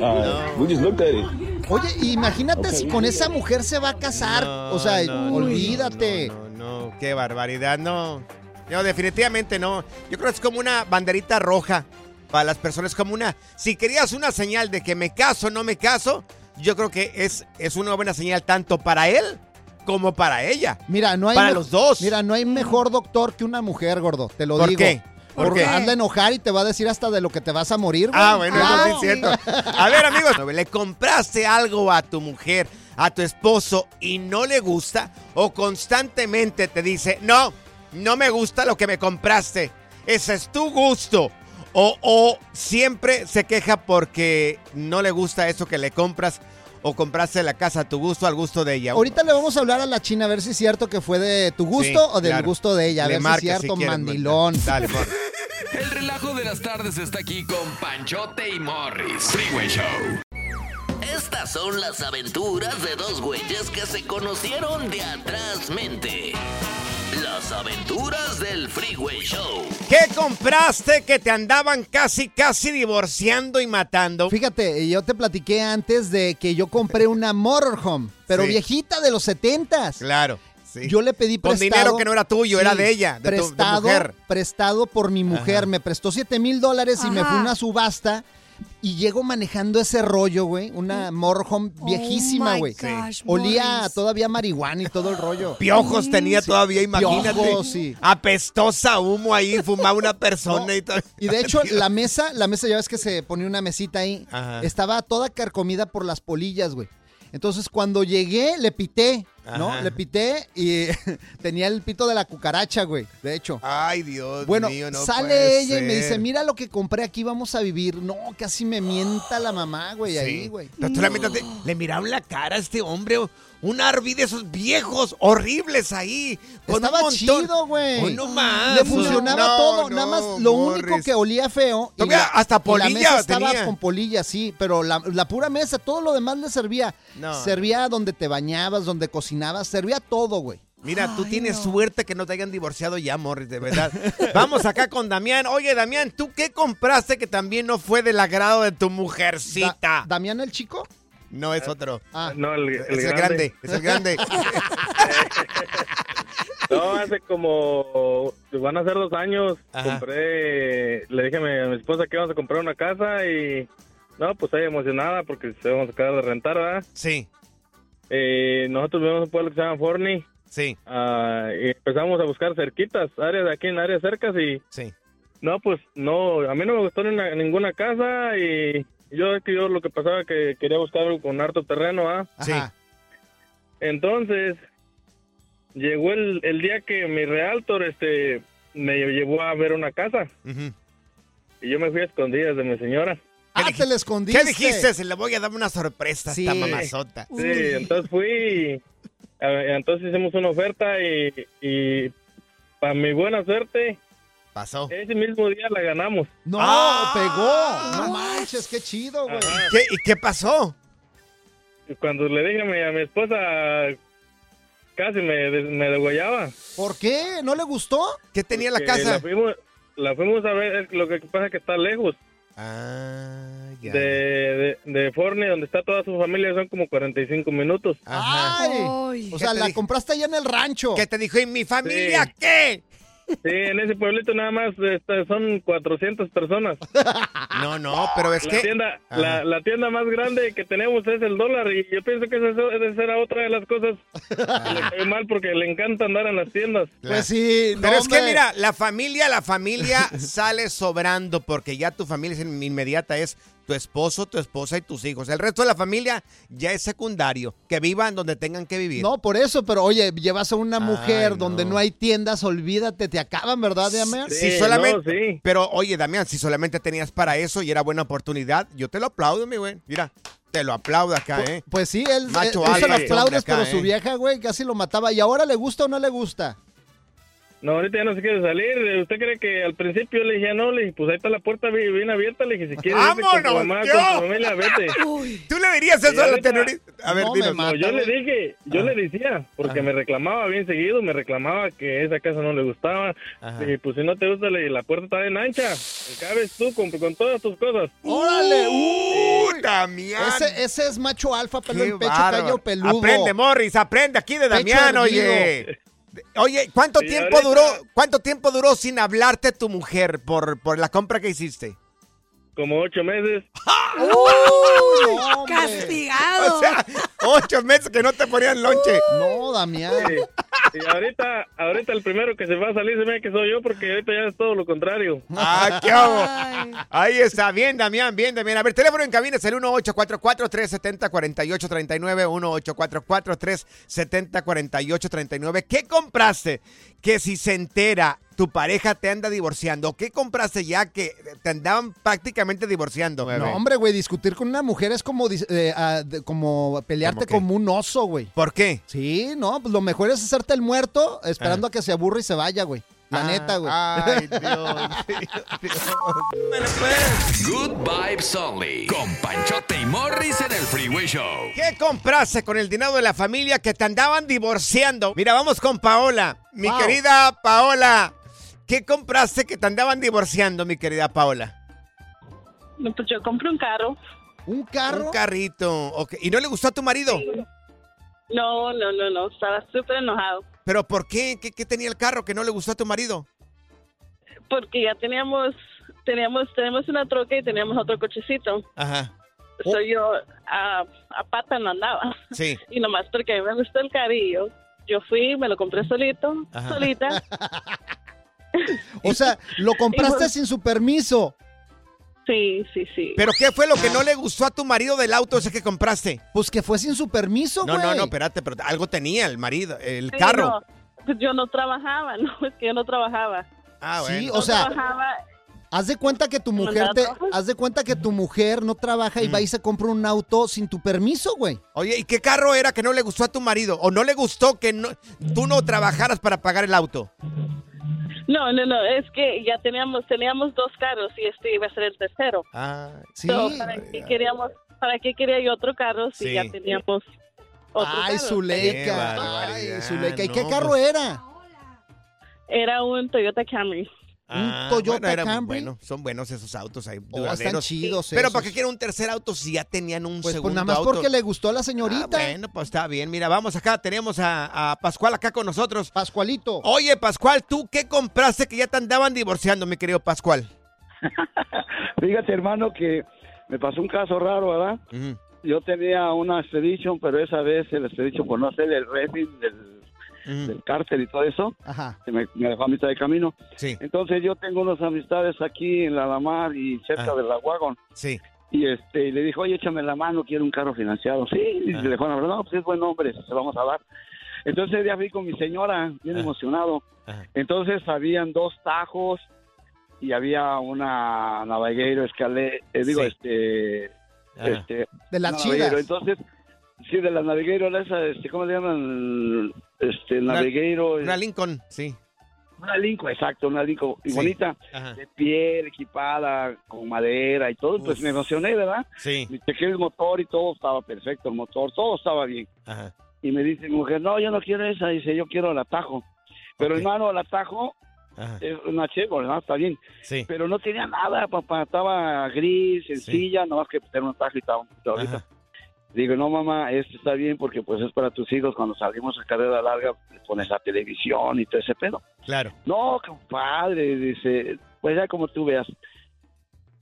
Alright, we just looked at it. Oye, imagínate si con esa mujer se va a casar. o sea, no, olvídate. No, no, no, qué barbaridad, no. No, definitivamente no. Yo creo que es como una banderita roja para las personas, como una... Si querías una señal de que me caso o no me caso, yo creo que es, es una buena señal tanto para él como para ella. Mira, no hay Para los dos. Mira, no hay mejor doctor que una mujer, gordo. Te lo ¿Por digo. qué? ¿Por Porque hazla enojar y te va a decir hasta de lo que te vas a morir, güey. Ah, bueno, Claro. eso sí es cierto. A ver, amigos, ¿le compraste algo a tu mujer, a tu esposo y no le gusta? ¿O constantemente te dice, no, no me gusta lo que me compraste? Ese es tu gusto. O, o siempre se queja porque no le gusta eso que le compras o compraste la casa a tu gusto, al gusto de ella. Ahorita le vamos a hablar a la china a ver si es cierto que fue de tu gusto Sí, o del claro. gusto de ella. A Le ver marca si es cierto, si mandilón. Dale, por. El relajo de las tardes está aquí con Panchote y Morris. Freeway Show. Estas son las aventuras de dos güeyes que se conocieron de atrás mente. Las aventuras del Freeway Show. ¿Qué compraste que te andaban casi, casi divorciando y matando? Fíjate, yo te platiqué antes de que yo compré una motorhome, pero Sí. viejita de los setentas. Claro. sí. Yo le pedí Con prestado. dinero que no era tuyo, era de ella, de tu- de prestado, mujer. Prestado por mi mujer. Ajá. Me prestó 7 mil dólares y me fue a una subasta. Y llego manejando ese rollo, güey. Una motorhome viejísima, Oh my güey. Olía todavía marihuana y todo el rollo. Piojos tenía todavía, imagínate. Piojos, sí. Apestosa humo ahí, fumaba una persona y todo. Y de hecho, la mesa, la mesa ya ves que se ponía una mesita ahí. Ajá. Estaba toda carcomida por las polillas, güey. Entonces, cuando llegué, le pité, ¿no? Ajá. Le pité y tenía el pito de la cucaracha, güey. De hecho. Ay, Dios Bueno, mío, no sale puede ella y me dice, mira lo que compré, aquí vamos a vivir. No, casi me mienta la mamá, güey, Sí. ahí, güey. De- le miraron la cara a este hombre, un Arby de esos viejos, horribles ahí. Con Estaba un chido, güey. No más. Le funcionaba No, todo, no, nada más lo único que olía feo. y hasta y polilla la mesa estaba con polilla, sí, pero la, la pura mesa, todo lo demás le servía. No. Servía donde te bañabas, donde cocinabas, servía todo, güey. Mira, tú tienes suerte que no te hayan divorciado ya, Morris, de verdad. Vamos acá con Damián. Oye, Damián, ¿tú qué compraste que también no fue del agrado de tu mujercita? Da- ¿Damián el chico? No, es otro. Ah. No, el, el es el grande, es el grande. No, hace como, van a ser dos años, Ajá. compré, le dije a mi, a mi esposa que íbamos a comprar una casa y, no, pues ella emocionada porque se vamos a quedar de rentar, ¿verdad? Sí. Eh, nosotros vivimos en un pueblo que se llama Forney. Sí. Ah, y empezamos a buscar cerquitas, áreas de aquí en áreas cercas y, Sí. no, pues no, a mí no me gustó ni una- ninguna casa y yo es que yo lo que pasaba que quería buscar algo con harto terreno, ¿ah? Sí. Entonces, llegó el, el día que mi realtor este, me llevó a ver una casa. Y yo me fui a escondidas de mi señora. Ah, te le escondiste. ¿Qué dijiste? Se le voy a dar una sorpresa a Sí. esta mamazota. Sí, entonces fui. y, entonces hicimos una oferta y, y para mi buena suerte, Pasó. ese mismo día la ganamos. No, Ah. pegó. No manches, qué chido, güey. ¿Qué, ¿Y qué pasó? Cuando le dije a mi, a mi esposa, casi me, des- me degollaba. ¿Por qué? ¿No le gustó? ¿Qué tenía la casa? La fuimos, la fuimos a ver, es lo que pasa es que está lejos. Ah, ya. de, de, de Forney, donde está toda su familia, son como 45 minutos. Ajá. Ay, Ay. o sea, ¿Qué te la dije? compraste allá en el rancho. ¿Qué te dijo? ¿Y mi familia Sí. qué? Sí, en ese pueblito nada más este, son 400 personas. No, no, pero es la que... tienda Ajá. la, la tienda más grande que tenemos es el dólar y yo pienso que esa, esa era otra de las cosas que le cae mal porque le encanta andar en las tiendas. Pues sí, Pero no, es que mira, la familia, la familia sale sobrando porque ya tu familia es inmediata es tu esposo, tu esposa y tus hijos. El resto de la familia ya es secundario, que vivan donde tengan que vivir. No, por eso, pero oye, llevas a una mujer Ay, donde no. no hay tiendas, olvídate, te acaban, ¿verdad, Damián? Si Sí, solamente, no, sí. pero oye, Damián, si solamente tenías para eso y era buena oportunidad, yo te lo aplaudo, mi güey. Mira, te lo aplaudo acá, ¿eh? Pues sí, él, Macho él- él se lo alfa, aplaudes, hombre, acá, pero su ¿eh? vieja, güey, casi lo mataba. ¿Y ahora le gusta o no le gusta? No, ahorita ya no se quiere salir. ¿Usted cree que al principio le dije, no? Le dije, pues ahí está la puerta bien, abierta. Le dije, si quieres irte con tu ¡Vámonos, mamá, yo! con tu familia, vete. ¿Tú le dirías Y eso a la terrorista? A ver, No, me dinos. mata, No, yo le dije, yo Ajá. le decía, porque Ajá. me reclamaba bien seguido, me reclamaba que esa casa no le gustaba. Ajá. Le dije, pues si no te gusta, le dije, la puerta está bien ancha, cabes tú con, con todas tus cosas. ¡Órale! ¡Uh, ¡Uy! Damián! Ese, ese es macho alfa, pelo en pecho, callo peludo. Aprende, Morris, aprende aquí de Damián, oye. Oye, ¿cuánto Sí, tiempo ahorita- duró? ¿Cuánto tiempo duró sin hablarte tu mujer por, por la compra que hiciste? Como ocho meses. ¡Uy! Castigado. O sea, ocho meses que no te ponían lonche. No, Damián. Sí. Y ahorita, ahorita el primero que se va a salir se ve que soy yo, porque ahorita ya es todo lo contrario. Ah, qué hago. Ahí está, bien, Damián, bien, Damián. A ver, teléfono en cabina es el 1844-370-4839, 1844-370-4839. ¿Qué compraste que si se entera tu pareja te anda divorciando? ¿Qué compraste ya que te andaban prácticamente divorciando, bebé? No, hombre, güey, discutir con una mujer es como, eh, ah, de- como pelearte como un oso, güey. ¿Por qué? Sí, no, pues lo mejor es hacerte el muerto esperando a que se aburra y se vaya, güey. La neta, güey. Ay, Dios. Bueno, pues. Good Vibes Only. Con Panchote y Morris en el Freeway Show. ¿Qué compraste con el dinero de la familia que te andaban divorciando? Mira, vamos con Paola. Mi Wow. querida Paola. ¿Qué compraste que te andaban divorciando, mi querida Paola? Pues yo compré un carro. ¿Un carro? Un carrito. ¿Y no le gustó a tu marido? No, no, no, no. Estaba súper enojado. ¿Pero por qué? qué? qué tenía el carro que no le gustó a tu marido? Porque ya teníamos, teníamos, tenemos una troca y teníamos otro cochecito. Ajá. Soy yo a, a pata no andaba. Sí. Y nomás porque a mí me gustó el carillo, yo fui, me lo compré solito, Ajá. solita. O sea, lo compraste sin su permiso. Sí, sí, sí. ¿Pero qué fue lo que no le gustó a tu marido del auto ese que compraste? Pues que fue sin su permiso, No, güey. no, no, espérate, pero algo tenía el marido, el Sí, carro. no, pues yo no trabajaba, no, es que yo no trabajaba. Ah, Sí, No o sea, trabajaba, haz de cuenta que tu mujer te, haz de cuenta que tu mujer no trabaja y va y se compra un auto sin tu permiso, güey. Oye, ¿y qué carro era que no le gustó a tu marido? ¿O no le gustó que no, tú no trabajaras para pagar el auto? No, no, no, es que ya teníamos, teníamos dos carros y este iba a ser el tercero. Ah, sí. So, ¿para qué queríamos, para qué quería yo otro carro si Sí. ya teníamos otro Ay, carro? Zuleika. Ay, Zuleika. ¿Y qué carro pues- era? Era un Toyota Camry. Ah, Toyota bueno, era Camry? bueno, son buenos esos autos ahí, Oh, están chidos Pero esos. ¿para qué quieren un tercer auto si ya tenían un Pues, pues segundo nada más auto? porque le gustó a la señorita. Ah, bueno, pues está bien. Mira, vamos acá, tenemos a, a Pascual acá con nosotros. Pascualito. Oye, Pascual, ¿tú qué compraste que ya te andaban divorciando, mi querido Pascual? Fíjate, hermano, que me pasó un caso raro, ¿verdad? Yo tenía una Expedition, pero esa vez el Expedition, por no hacer el rating del, del cártel y todo eso, Ajá. me, me dejó a mitad de camino. Sí. Entonces yo tengo unas amistades aquí en la Lamar y cerca Ah. de la Wagon. Sí. Y este, y le dijo, oye, échame la mano, quiero un carro financiado. Sí, y Ah. le dijo, no, pues es buen hombre, se lo vamos a dar. Entonces día fui con mi señora, bien Ah. emocionado. Ajá. Entonces habían dos tajos y había una Navigator Escalé, eh, digo, Sí. este, este, De las chidas. Navigator. Entonces, sí, de la Navigator, esa, este, ¿cómo se llaman? Este, Una- Navigator. Una Lincoln, sí. Una Lincoln, exacto, una Lincoln y Sí. bonita, Ajá. de piel, equipada, con madera y todo, pues me emocioné, ¿verdad? Sí. Me chequé el motor y todo estaba perfecto, el motor, todo estaba bien. Ajá. Y me dice mi mujer, no, yo no quiero esa, dice, yo quiero el atajo. Pero hermano, el atajo Ajá. es una Chevrolet, ¿no? Está bien. Sí. Pero no tenía nada, papá, estaba gris, sencilla, no más que tener un atajo y estaba un poquito ahorita. Digo, no, mamá, esto está bien porque pues es para tus hijos cuando salimos a carrera larga, le pones la televisión y todo ese pedo. Claro. No, compadre, dice, pues ya como tú veas.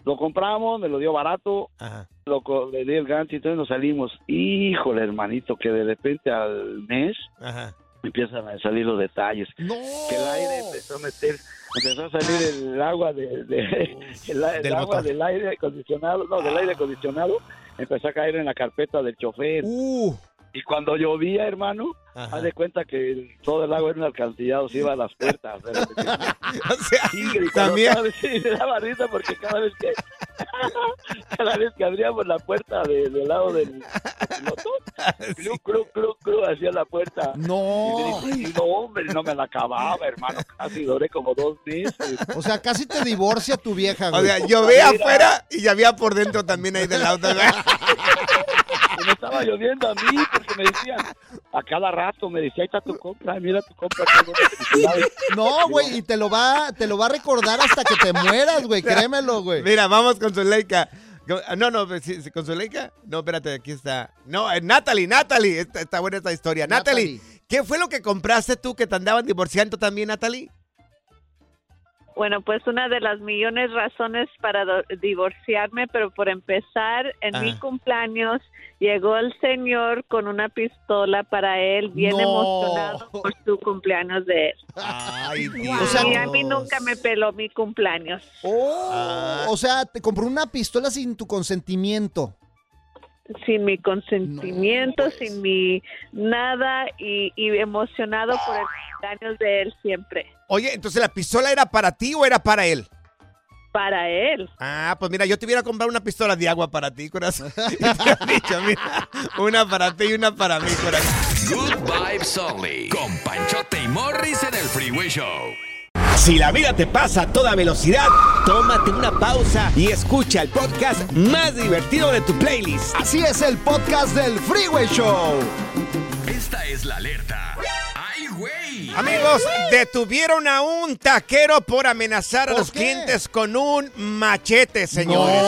Lo compramos, me lo dio barato, Ajá. lo, le di el gancho y entonces nos salimos. Híjole, hermanito, que de repente al mes Ajá. Empiezan a salir los detalles. No. Que el aire empezó a meter, empezó a salir el agua de, de- el, Del agua del aire acondicionado, no, del aire acondicionado, empezó a caer en la carpeta del chofer. Uh. Y cuando llovía, hermano, Ajá. haz de cuenta que el- todo el agua era un alcantarillado, se iba a las puertas. O sea, y también. cada vez- sí, me daba risa porque cada vez que cada vez que abríamos la puerta de- del lado del piloto, cru, cru, cru, cru, hacía la puerta. No. Y, y no, hombre, no me la acababa, hermano. Casi duré como dos meses. O sea, casi te divorcia tu vieja, O güey. sea, llovía afuera y llovía por dentro también ahí del auto. Estaba lloviendo a mí porque me decían, a cada rato me decía, ahí está tu compra, mira tu compra. qué buena felicidad". No, güey, y te lo va, te lo va a recordar hasta que te mueras, güey, créemelo, güey. Mira, vamos con Zuleika. No, no, ¿sí- sí, ¿con Zuleika? No, espérate, aquí está. No, eh, Natalie, Natalie. Está, está buena esta historia. Natalie, ¿qué fue lo que compraste tú que te andaban divorciando también, Natalie? Bueno, pues una de las millones razones para divorciarme, pero por empezar, en mi Ajá. cumpleaños llegó el señor con una pistola para él, bien No. emocionado por su cumpleaños de él. Ay, O sea, y a mí nunca me peló mi cumpleaños. Oh, O sea, te compró una pistola sin tu consentimiento. Sin mi consentimiento, sin mi nada y, y emocionado por el cumpleaños de él siempre. Oye, entonces la pistola era para ti o era para él? Para él. Ah, pues mira, yo te hubiera comprado una pistola de agua para ti, corazón. Y te hubiera dicho, mira, una para ti y una para mí, corazón. Good Vibes Only. Con Panchote y Morris en el Freeway Show. Si la vida te pasa a toda velocidad, tómate una pausa y escucha el podcast más divertido de tu playlist. Así es el podcast del Freeway Show. Esta es la alerta. Amigos, detuvieron a un taquero por amenazar a ¿Por los qué? clientes con un machete, señores.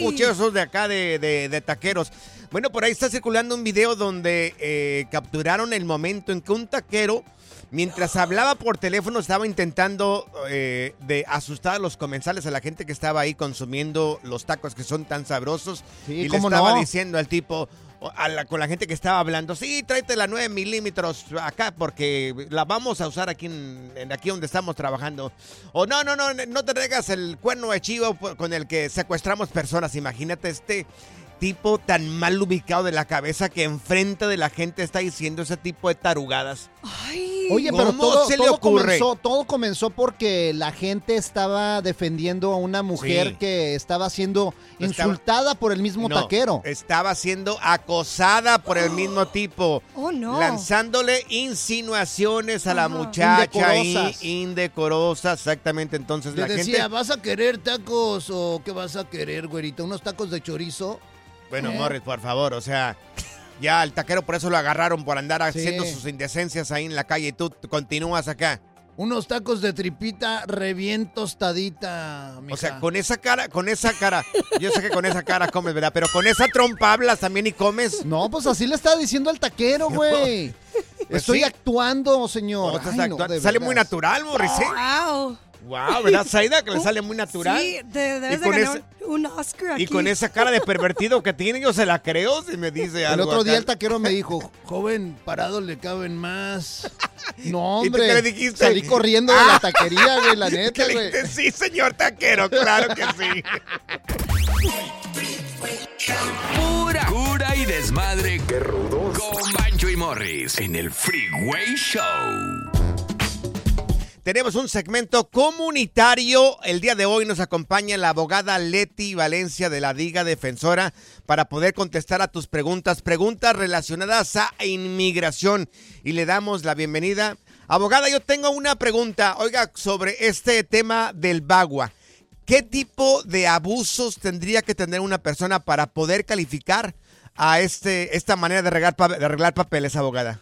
No. Muchos de acá de, de- de taqueros. Bueno, por ahí está circulando un video donde eh, capturaron el momento en que un taquero, mientras hablaba por teléfono, estaba intentando eh, de asustar a los comensales, a la gente que estaba ahí consumiendo los tacos que son tan sabrosos. Sí, y le estaba no. diciendo al tipo, con la gente que estaba hablando, sí, tráete la 9 milímetros acá porque la vamos a usar aquí, en, aquí donde estamos trabajando. O no, no, no, no te traigas el cuerno de chivo con el que secuestramos personas. Imagínate este tipo tan mal ubicado de la cabeza que enfrente de la gente está diciendo ese tipo de tarugadas. Oye, pero ¿Cómo todo, se le ocurre? comenzó, todo comenzó porque la gente estaba defendiendo a una mujer Sí. que estaba siendo Estaba- insultada por el mismo No, taquero. Estaba siendo acosada por el mismo tipo. Oh, no. Lanzándole insinuaciones a la muchacha y Indecorosas. indecorosas. Exactamente, entonces Le la decía, gente... ¿vas a querer tacos o qué vas a querer, güerita? ¿Unos tacos de chorizo? Bueno, ¿Eh? Morris, por favor, o sea... Ya al taquero por eso lo agarraron por andar Sí. haciendo sus indecencias ahí en la calle y tú continúas acá. Unos tacos de tripita re tostadita, O sea, con esa cara, con esa cara, yo sé que con esa cara comes, ¿verdad? Pero con esa trompa hablas también y comes. No, pues así le estaba diciendo al taquero, güey. Pues Estoy sí. actuando, señor. No, estás Ay, no, actuando. de sale muy natural, Morris, ¿eh? Wow. Wow, ¿verdad, Zaida? Que le sale muy natural. Sí, te debes Y de ganar ese- un Oscar aquí. Y con esa cara de pervertido que tiene, yo se la creo si me dice El algo. otro día acá. el taquero me dijo, joven, parado le caben más. No, ¿Y tú hombre. qué le dijiste? Salí corriendo de la taquería, güey, la ¿Qué neta, güey. Sí, señor taquero, claro que sí. Pura cura y desmadre. ¡Qué rudos! Con Bancho y Morris en el Freeway Show. Tenemos un segmento comunitario. El día de hoy nos acompaña la abogada Leti Valencia de la Diga Defensora para poder contestar a tus preguntas, preguntas relacionadas a inmigración. Y le damos la bienvenida. Abogada, yo tengo una pregunta, oiga, sobre este tema del bagua. ¿Qué tipo de abusos tendría que tener una persona para poder calificar a este, esta manera de arreglar, pa- de arreglar papeles, abogada?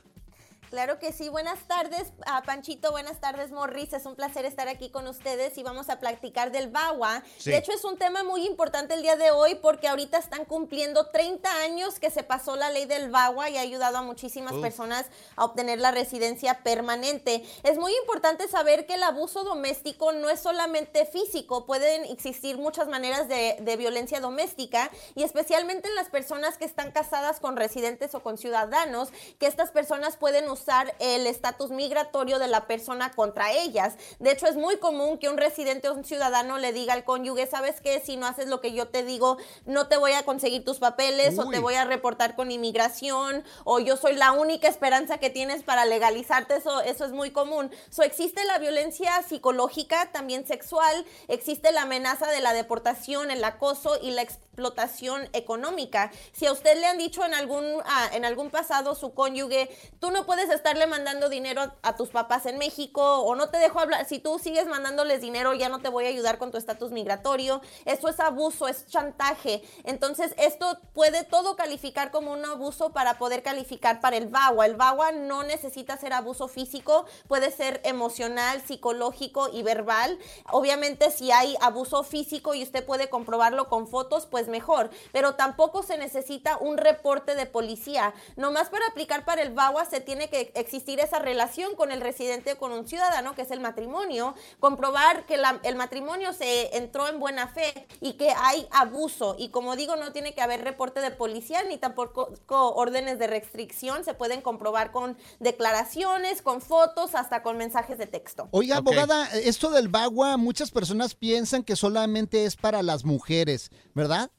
Claro que sí. Buenas tardes, ah, Panchito. Buenas tardes, Morris. Es un placer estar aquí con ustedes y vamos a platicar del BAWA. Sí. De hecho, es un tema muy importante el día de hoy porque ahorita están cumpliendo 30 años que se pasó la ley del BAWA y ha ayudado a muchísimas personas a obtener la residencia permanente. Es muy importante saber que el abuso doméstico no es solamente físico, pueden existir muchas maneras de, de violencia doméstica y especialmente en las personas que están casadas con residentes o con ciudadanos, que estas personas pueden usar el estatus migratorio de la persona contra ellas. De hecho, es muy común que un residente o un ciudadano le diga al cónyuge, ¿sabes qué? Si no haces lo que yo te digo, no te voy a conseguir tus papeles o te voy a reportar con inmigración o yo soy la única esperanza que tienes para legalizarte, eso, eso es muy común. So, existe la violencia psicológica, también sexual, existe la amenaza de la deportación, el acoso y la explotación económica. Si a usted le han dicho en algún, ah, en algún pasado su cónyuge, tú no puedes estarle mandando dinero a, a tus papás en México o no te dejo hablar, si tú sigues mandándoles dinero ya no te voy a ayudar con tu estatus migratorio, eso es abuso, es chantaje. Entonces esto puede todo calificar como un abuso para poder calificar para el VAWA. El VAWA no necesita ser abuso físico, puede ser emocional, psicológico y verbal. Obviamente si hay abuso físico y usted puede comprobarlo con fotos, pues mejor. Pero tampoco se necesita un reporte de policía. Nomás para aplicar para el VAWA se tiene que existir esa relación con el residente o con un ciudadano, que es el matrimonio, comprobar que la- el matrimonio se entró en buena fe y que hay abuso. Y como digo, no tiene que haber reporte de policía ni tampoco órdenes de restricción. Se pueden comprobar con declaraciones, con fotos, hasta con mensajes de texto. Oiga, abogada, esto del bagua, muchas personas piensan que solamente es para las mujeres, ¿verdad?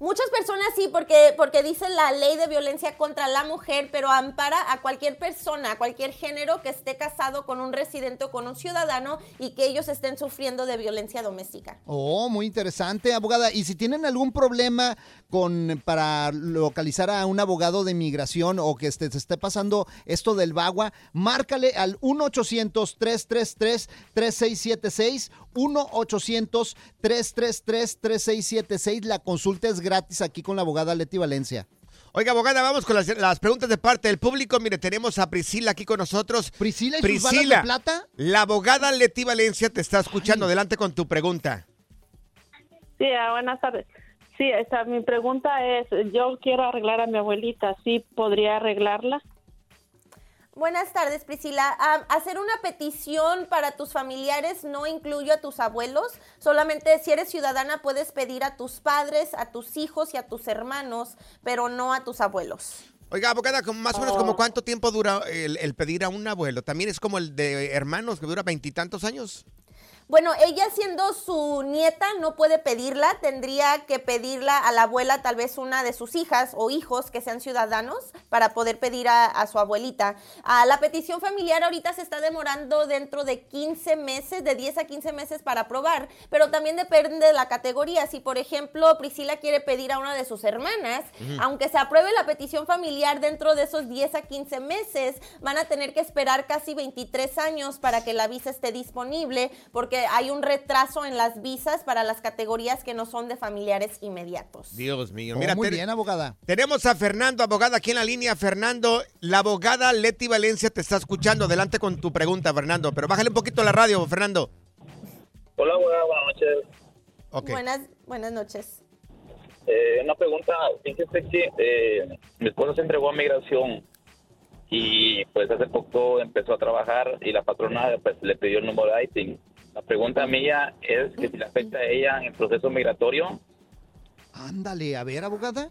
Muchas personas sí, porque, porque dice la ley de violencia contra la mujer, pero ampara a cualquier persona, a cualquier género que esté casado con un residente o con un ciudadano y que ellos estén sufriendo de violencia doméstica. Oh, muy interesante, abogada. Y si tienen algún problema con para localizar a un abogado de inmigración o que esté, se esté pasando esto del bagua, márcale al 1-800-333-3676. 1-800-333-3676. La consulta es gratis aquí con la abogada Leti Valencia. Oiga, abogada, vamos con las, las preguntas de parte del público. Mire, tenemos a Priscila aquí con nosotros. Priscila y sus balas de plata. la abogada Leti Valencia te está escuchando. Adelante con tu pregunta. Sí, ah, buenas tardes. Sí, esta, mi pregunta es, yo quiero arreglar a mi abuelita, ¿sí podría arreglarla? Buenas tardes, Priscila. Hacer una petición para tus familiares no incluye a tus abuelos. Solamente si eres ciudadana puedes pedir a tus padres, a tus hijos y a tus hermanos, pero no a tus abuelos. Oiga, abogada, más o menos como cuánto tiempo dura el, el pedir a un abuelo. También es como el de hermanos que dura veintitantos años. Bueno, ella siendo su nieta no puede pedirla, tendría que pedirla a la abuela, tal vez una de sus hijas o hijos que sean ciudadanos, para poder pedir a, a su abuelita. Ah, la petición familiar ahorita se está demorando dentro de 15 meses, de 10 a 15 meses para aprobar, pero también depende de la categoría. Si, por ejemplo, Priscila quiere pedir a una de sus hermanas, aunque se apruebe la petición familiar dentro de esos 10 a 15 meses, van a tener que esperar casi 23 años para que la visa esté disponible, porque hay un retraso en las visas para las categorías que no son de familiares inmediatos. Dios mío. Oh, Mira, muy bien, abogada. Tenemos a Fernando, abogada, aquí en la línea. Fernando, la abogada Leti Valencia te está escuchando. Adelante con tu pregunta, Fernando. Pero bájale un poquito la radio, Fernando. Hola, buenas, buenas noches. Buenas, buenas noches. Eh, una pregunta, fíjese que eh, mi esposa se entregó a migración y pues hace poco empezó a trabajar y la patrona pues le pidió el número de ITIN. La pregunta mía es que si le afecta a ella en el proceso migratorio. Ándale, a ver, abogada.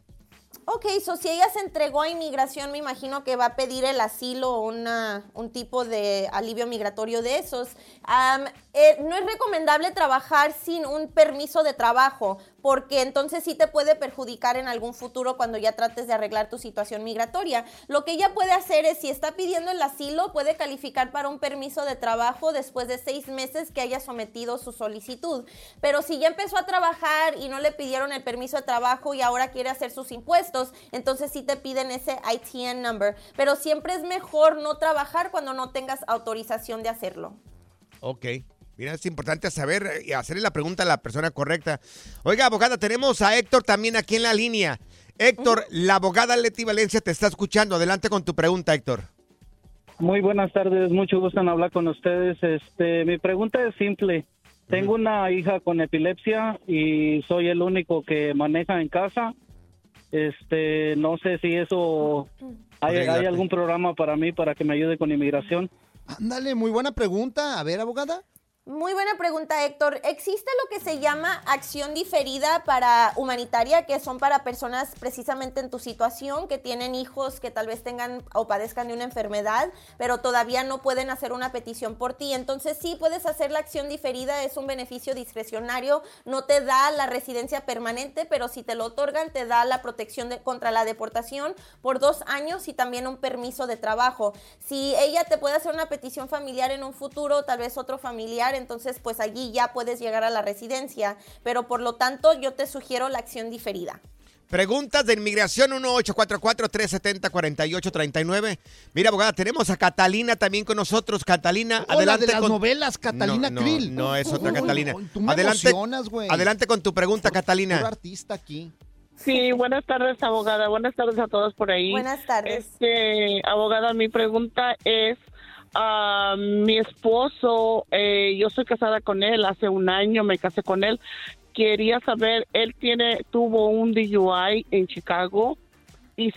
Ok, so si ella se entregó a inmigración, me imagino que va a pedir el asilo o una, un tipo de alivio migratorio de esos. Am, eh, no es recomendable trabajar sin un permiso de trabajo, porque entonces sí te puede perjudicar en algún futuro cuando ya trates de arreglar tu situación migratoria. Lo que ella puede hacer es, si está pidiendo el asilo, puede calificar para un permiso de trabajo después de seis meses que haya sometido su solicitud. Pero si ya empezó a trabajar y no le pidieron el permiso de trabajo y ahora quiere hacer sus impuestos, entonces sí te piden ese ITN number. Pero siempre es mejor no trabajar cuando no tengas autorización de hacerlo. Ok. Mira, es importante saber eh, y hacerle la pregunta a la persona correcta. Oiga, abogada, tenemos a Héctor también aquí en la línea. Héctor, la abogada Leti Valencia te está escuchando. Adelante con tu pregunta, Héctor. Muy buenas tardes, mucho gusto en hablar con ustedes. Este, mi pregunta es simple. Tengo una hija con epilepsia y soy el único que maneja en casa. Este, no sé si eso hay, algún programa para mí para que me ayude con inmigración. Ándale, muy buena pregunta. A ver, abogada. Muy buena pregunta, Héctor. Existe lo que se llama acción diferida para humanitaria, que son para personas precisamente en tu situación, que tienen hijos que tal vez tengan o padezcan de una enfermedad, pero todavía no pueden hacer una petición por ti. Entonces sí puedes hacer la acción diferida, es un beneficio discrecionario, no te da la residencia permanente, pero si te lo otorgan te da la protección contra la deportación por dos años y también un permiso de trabajo. Si ella te puede hacer una petición familiar en un futuro, tal vez otro familiar, entonces pues allí ya puedes llegar a la residencia, pero por lo tanto yo te sugiero la acción diferida. Preguntas de inmigración 1844-370-4839. Mira, abogada, tenemos a Catalina también con nosotros. Catalina, Hola, adelante. de las con- novelas, Catalina no, Krill. No, es otra Uy, Catalina. tú me adelante, adelante con tu pregunta, Catalina. Artista aquí. Sí, buenas tardes, abogada. Buenas tardes a todos por ahí. Buenas tardes. Este, abogada, mi pregunta es, ah, mi esposo, eh, yo soy casada con él, hace un año me casé con él. Quería saber, él tiene, tuvo un DUI en Chicago y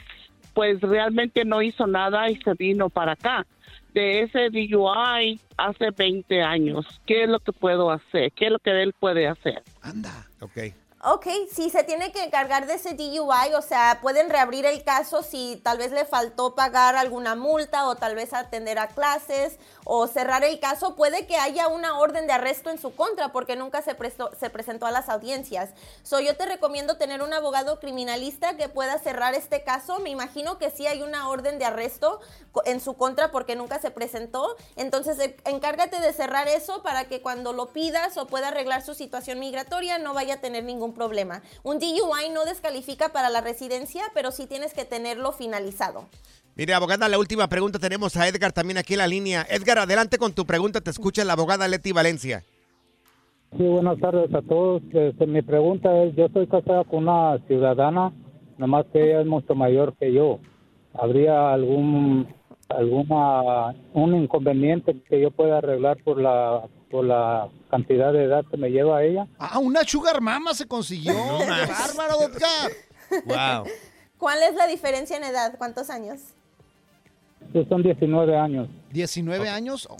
pues realmente no hizo nada y se vino para acá. De ese DUI hace 20 años, ¿qué es lo que puedo hacer? ¿Qué es lo que él puede hacer? Anda. Ok. Ok, si se tiene que encargar de ese DUI, o sea, pueden reabrir el caso si tal vez le faltó pagar alguna multa o tal vez atender a clases o cerrar el caso, puede que haya una orden de arresto en su contra porque nunca se, prestó, se presentó a las audiencias. So, yo te recomiendo tener un abogado criminalista que pueda cerrar este caso. Me imagino que sí hay una orden de arresto en su contra porque nunca se presentó. Entonces, eh, encárgate de cerrar eso para que cuando lo pidas o pueda arreglar su situación migratoria no vaya a tener ningún problema. Un DUI no descalifica para la residencia, pero sí tienes que tenerlo finalizado. Mire, abogada, la última pregunta tenemos a Edgar también aquí en la línea. Edgar, adelante con tu pregunta. Te escucha la abogada Leti Valencia. Sí, buenas tardes a todos. Este, mi pregunta es, yo estoy casada con una ciudadana, nomás que ella es mucho mayor que yo. ¿Habría algún alguna un inconveniente que yo pueda arreglar por la por la cantidad de edad que me lleva a ella? Ah, una sugar mama se consiguió. ¡Qué bárbaro, Edgar! Wow. ¿Cuál es la diferencia en edad? ¿Cuántos años? Sí, son 19 años. ¿19 años? Oh.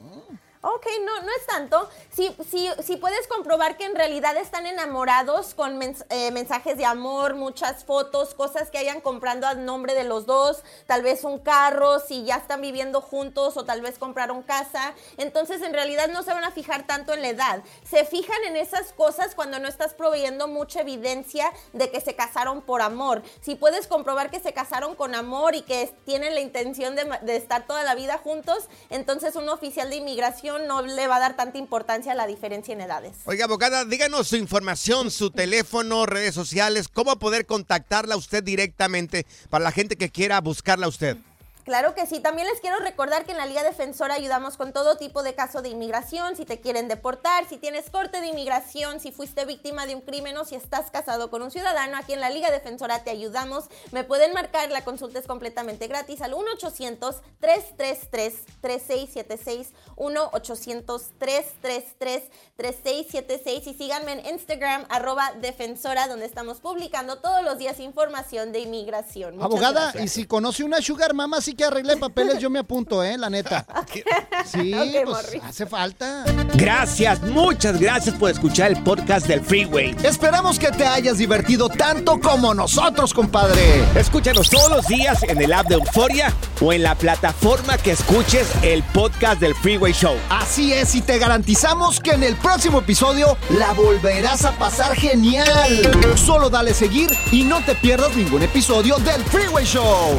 Ok, no, no es tanto. Si, si, si puedes comprobar que en realidad están enamorados con mens- eh, mensajes de amor, muchas fotos, cosas que hayan comprando a nombre de los dos, tal vez un carro, si ya están viviendo juntos o tal vez compraron casa, entonces en realidad no se van a fijar tanto en la edad. Se fijan en esas cosas cuando no estás proveyendo mucha evidencia de que se casaron por amor. Si puedes comprobar que se casaron con amor y que tienen la intención de, de estar toda la vida juntos, entonces un oficial de inmigración no le va a dar tanta importancia a la diferencia en edades. Oiga, abogada, díganos su información, su teléfono, redes sociales, cómo poder contactarla usted directamente para la gente que quiera buscarla a usted. Claro que sí. También les quiero recordar que en la Liga Defensora ayudamos con todo tipo de caso de inmigración, si te quieren deportar, si tienes corte de inmigración, si fuiste víctima de un crimen o si estás casado con un ciudadano, aquí en la Liga Defensora te ayudamos. Me pueden marcar, la consulta es completamente gratis al 1-800-333-3676, 1-800-333-3676 y síganme en Instagram, arroba defensora, donde estamos publicando todos los días información de inmigración. Muchas Abogada, gracias. y si conoce una sugar mama, sí que arregle papeles, yo me apunto, ¿eh? La neta. Sí, Ok, pues hace falta. Gracias, muchas gracias por escuchar el podcast del Freeway. Esperamos que te hayas divertido tanto como nosotros, compadre. Escúchanos todos los días en el app de Euforia o en la plataforma que escuches el podcast del Freeway Show. Así es, y te garantizamos que en el próximo episodio la volverás a pasar genial. Solo dale seguir y no te pierdas ningún episodio del Freeway Show.